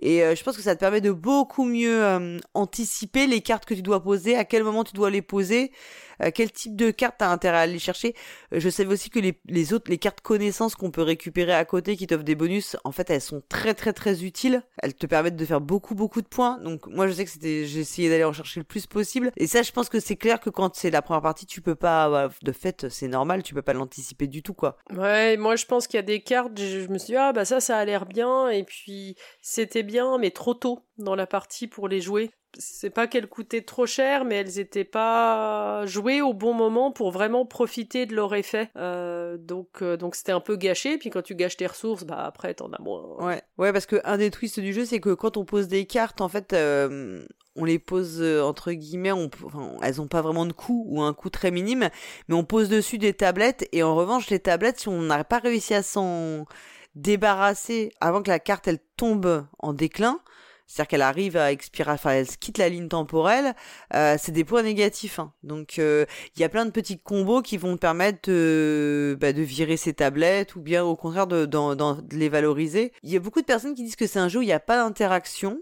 Et euh, je pense que ça te permet de beaucoup mieux euh, anticiper les cartes que tu dois poser, à quel moment tu dois les poser, quel type de carte t'as intérêt à aller chercher? je savais aussi que les, les autres, les cartes connaissances qu'on peut récupérer à côté qui t'offrent des bonus, en fait elles sont très très très utiles. Elles te permettent de faire beaucoup beaucoup de points. Donc moi je sais que j'ai essayé d'aller en chercher le plus possible. Et ça je pense que c'est clair que quand c'est la première partie, tu peux pas, de fait c'est normal, tu peux pas l'anticiper du tout, quoi. Ouais, moi je pense qu'il y a des cartes, je, me suis dit, ah bah ça, ça a l'air bien, et puis c'était bien, mais trop tôt dans la partie pour les jouer. C'est pas qu'elles coûtaient trop cher, mais elles étaient pas jouées au bon moment pour vraiment profiter de leur effet. Euh, donc, euh, donc c'était un peu gâché. Puis quand tu gâches tes ressources, bah après t'en as moins. Ouais, ouais, parce que un des twists du jeu, c'est que quand on pose des cartes, en fait, euh, on les pose entre guillemets, elles ont pas vraiment de coût ou un coût très minime, mais on pose dessus des tablettes et en revanche les tablettes, si on n'a pas réussi à s'en débarrasser avant que la carte elle tombe en déclin, c'est-à-dire qu'elle arrive à expirer, enfin elle quitte la ligne temporelle, euh, c'est des points négatifs. Hein. Donc il y a plein de petits combos qui vont permettre de, bah, de virer ses tablettes ou bien au contraire de, de les valoriser. Il y a beaucoup de personnes qui disent que c'est un jeu où il n'y a pas d'interaction.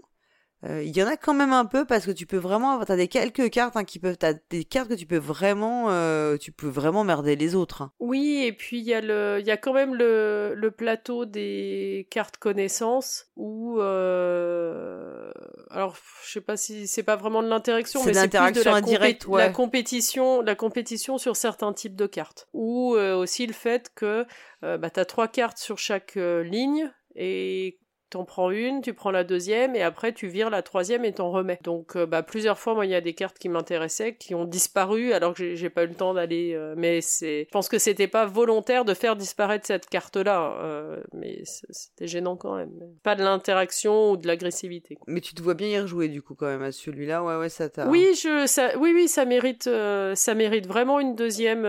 Euh, il y en a quand même un peu parce que tu peux vraiment, t'as des quelques cartes hein, qui peuvent, t'as des cartes que tu peux vraiment, euh, tu peux vraiment merder les autres. Hein. Oui, et puis il y a le, il y a quand même le, le plateau des cartes connaissances où, euh... alors je sais pas si c'est pas vraiment de l'interaction, mais c'est plus de la, indirecte, la compétition, la compétition sur certains types de cartes. Ou euh, aussi le fait que bah, t'as trois cartes sur chaque ligne et T'en prends une, tu prends la deuxième, et après tu vires la troisième et t'en remets. Donc euh, bah, plusieurs fois, moi, il y a des cartes qui m'intéressaient, qui ont disparu, alors que j'ai pas eu le temps d'aller... Euh, mais c'est... Je pense que c'était pas volontaire de faire disparaître cette carte-là, euh, mais c'était gênant quand même. Pas de l'interaction ou de l'agressivité. Mais tu te vois bien y rejouer, du coup, quand même, à celui-là, ouais, ouais, ça t'a... Oui, je, ça, oui, oui, ça mérite, ça mérite vraiment une deuxième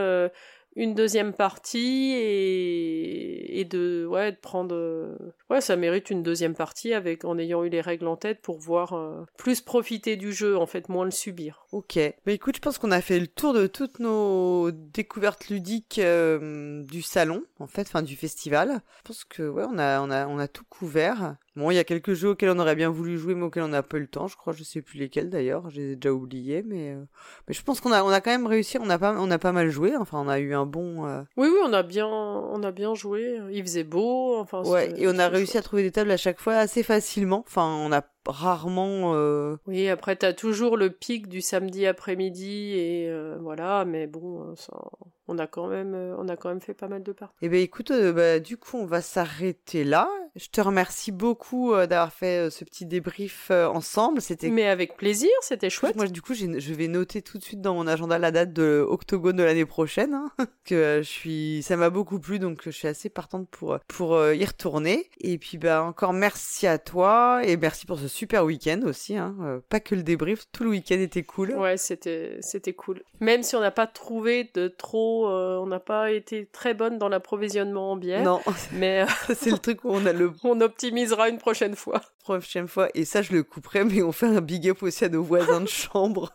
une deuxième partie et, et de ouais de prendre ouais ça mérite une deuxième partie avec en ayant eu les règles en tête pour voir euh, plus profiter du jeu en fait moins le subir. Ok. Mais écoute je pense qu'on a fait le tour de toutes nos découvertes ludiques euh, du salon en fait enfin du festival. Je pense que ouais on a on a on a tout couvert Bon, il y a quelques jeux auxquels on aurait bien voulu jouer, mais auxquels on n'a pas eu le temps. Je crois, je sais plus lesquels d'ailleurs. J'ai déjà oublié, mais euh, mais je pense qu'on a on a quand même réussi. On a pas on a pas mal joué. Enfin, on a eu un bon. Euh, oui, oui, on a bien on a bien joué. Il faisait beau. Enfin. Ouais, et on a réussi à trouver des tables à chaque fois assez facilement. Enfin, on a rarement. Euh... Oui, après t'as toujours le pic du samedi après-midi et euh, voilà, mais bon, ça, on a quand même, on a quand même fait pas mal de parties. Eh ben écoute, bah, du coup, on va s'arrêter là. Je te remercie beaucoup euh, d'avoir fait euh, ce petit débrief euh, ensemble. C'était mais avec plaisir, c'était chouette. Moi, du coup, je vais noter tout de suite dans mon agenda la date de Octogone de l'année prochaine. Hein, que je suis, ça m'a beaucoup plu, donc je suis assez partante pour pour y retourner. Et puis, bah encore merci à toi et merci pour ce super week-end aussi. Hein. pas que le débrief, tout le week-end était cool. Ouais, c'était c'était cool. Même si on n'a pas trouvé de trop, on n'a pas été très bonne dans l'approvisionnement en bière. Non, mais c'est le truc où on a le on optimisera une prochaine fois. Prochaine fois. Et ça, je le couperai, mais on fait un big up aussi à nos voisins de chambre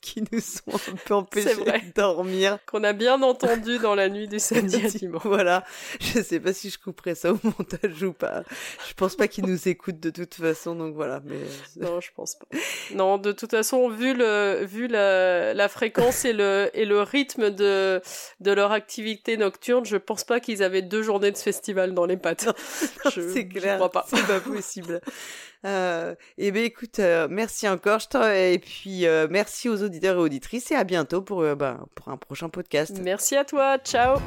qui nous sont un peu empêchés de dormir. Qu'on a bien entendu dans la nuit du samedi à dimanche. Voilà. Je sais pas si je couperai ça au montage ou pas. Je pense pas qu'ils nous écoutent de toute façon, donc voilà. Mais... Non, je pense pas. Non, de toute façon, vu le, vu la, la fréquence et le, et le rythme de, de leur activité nocturne, je pense pas qu'ils avaient deux journées de festival dans les pattes. Je, c'est clair. Crois pas. C'est pas possible. euh, et eh ben écoute, euh, merci encore. Et puis euh, merci aux auditeurs et auditrices et à bientôt pour, euh, ben, pour un prochain podcast. Merci à toi. Ciao.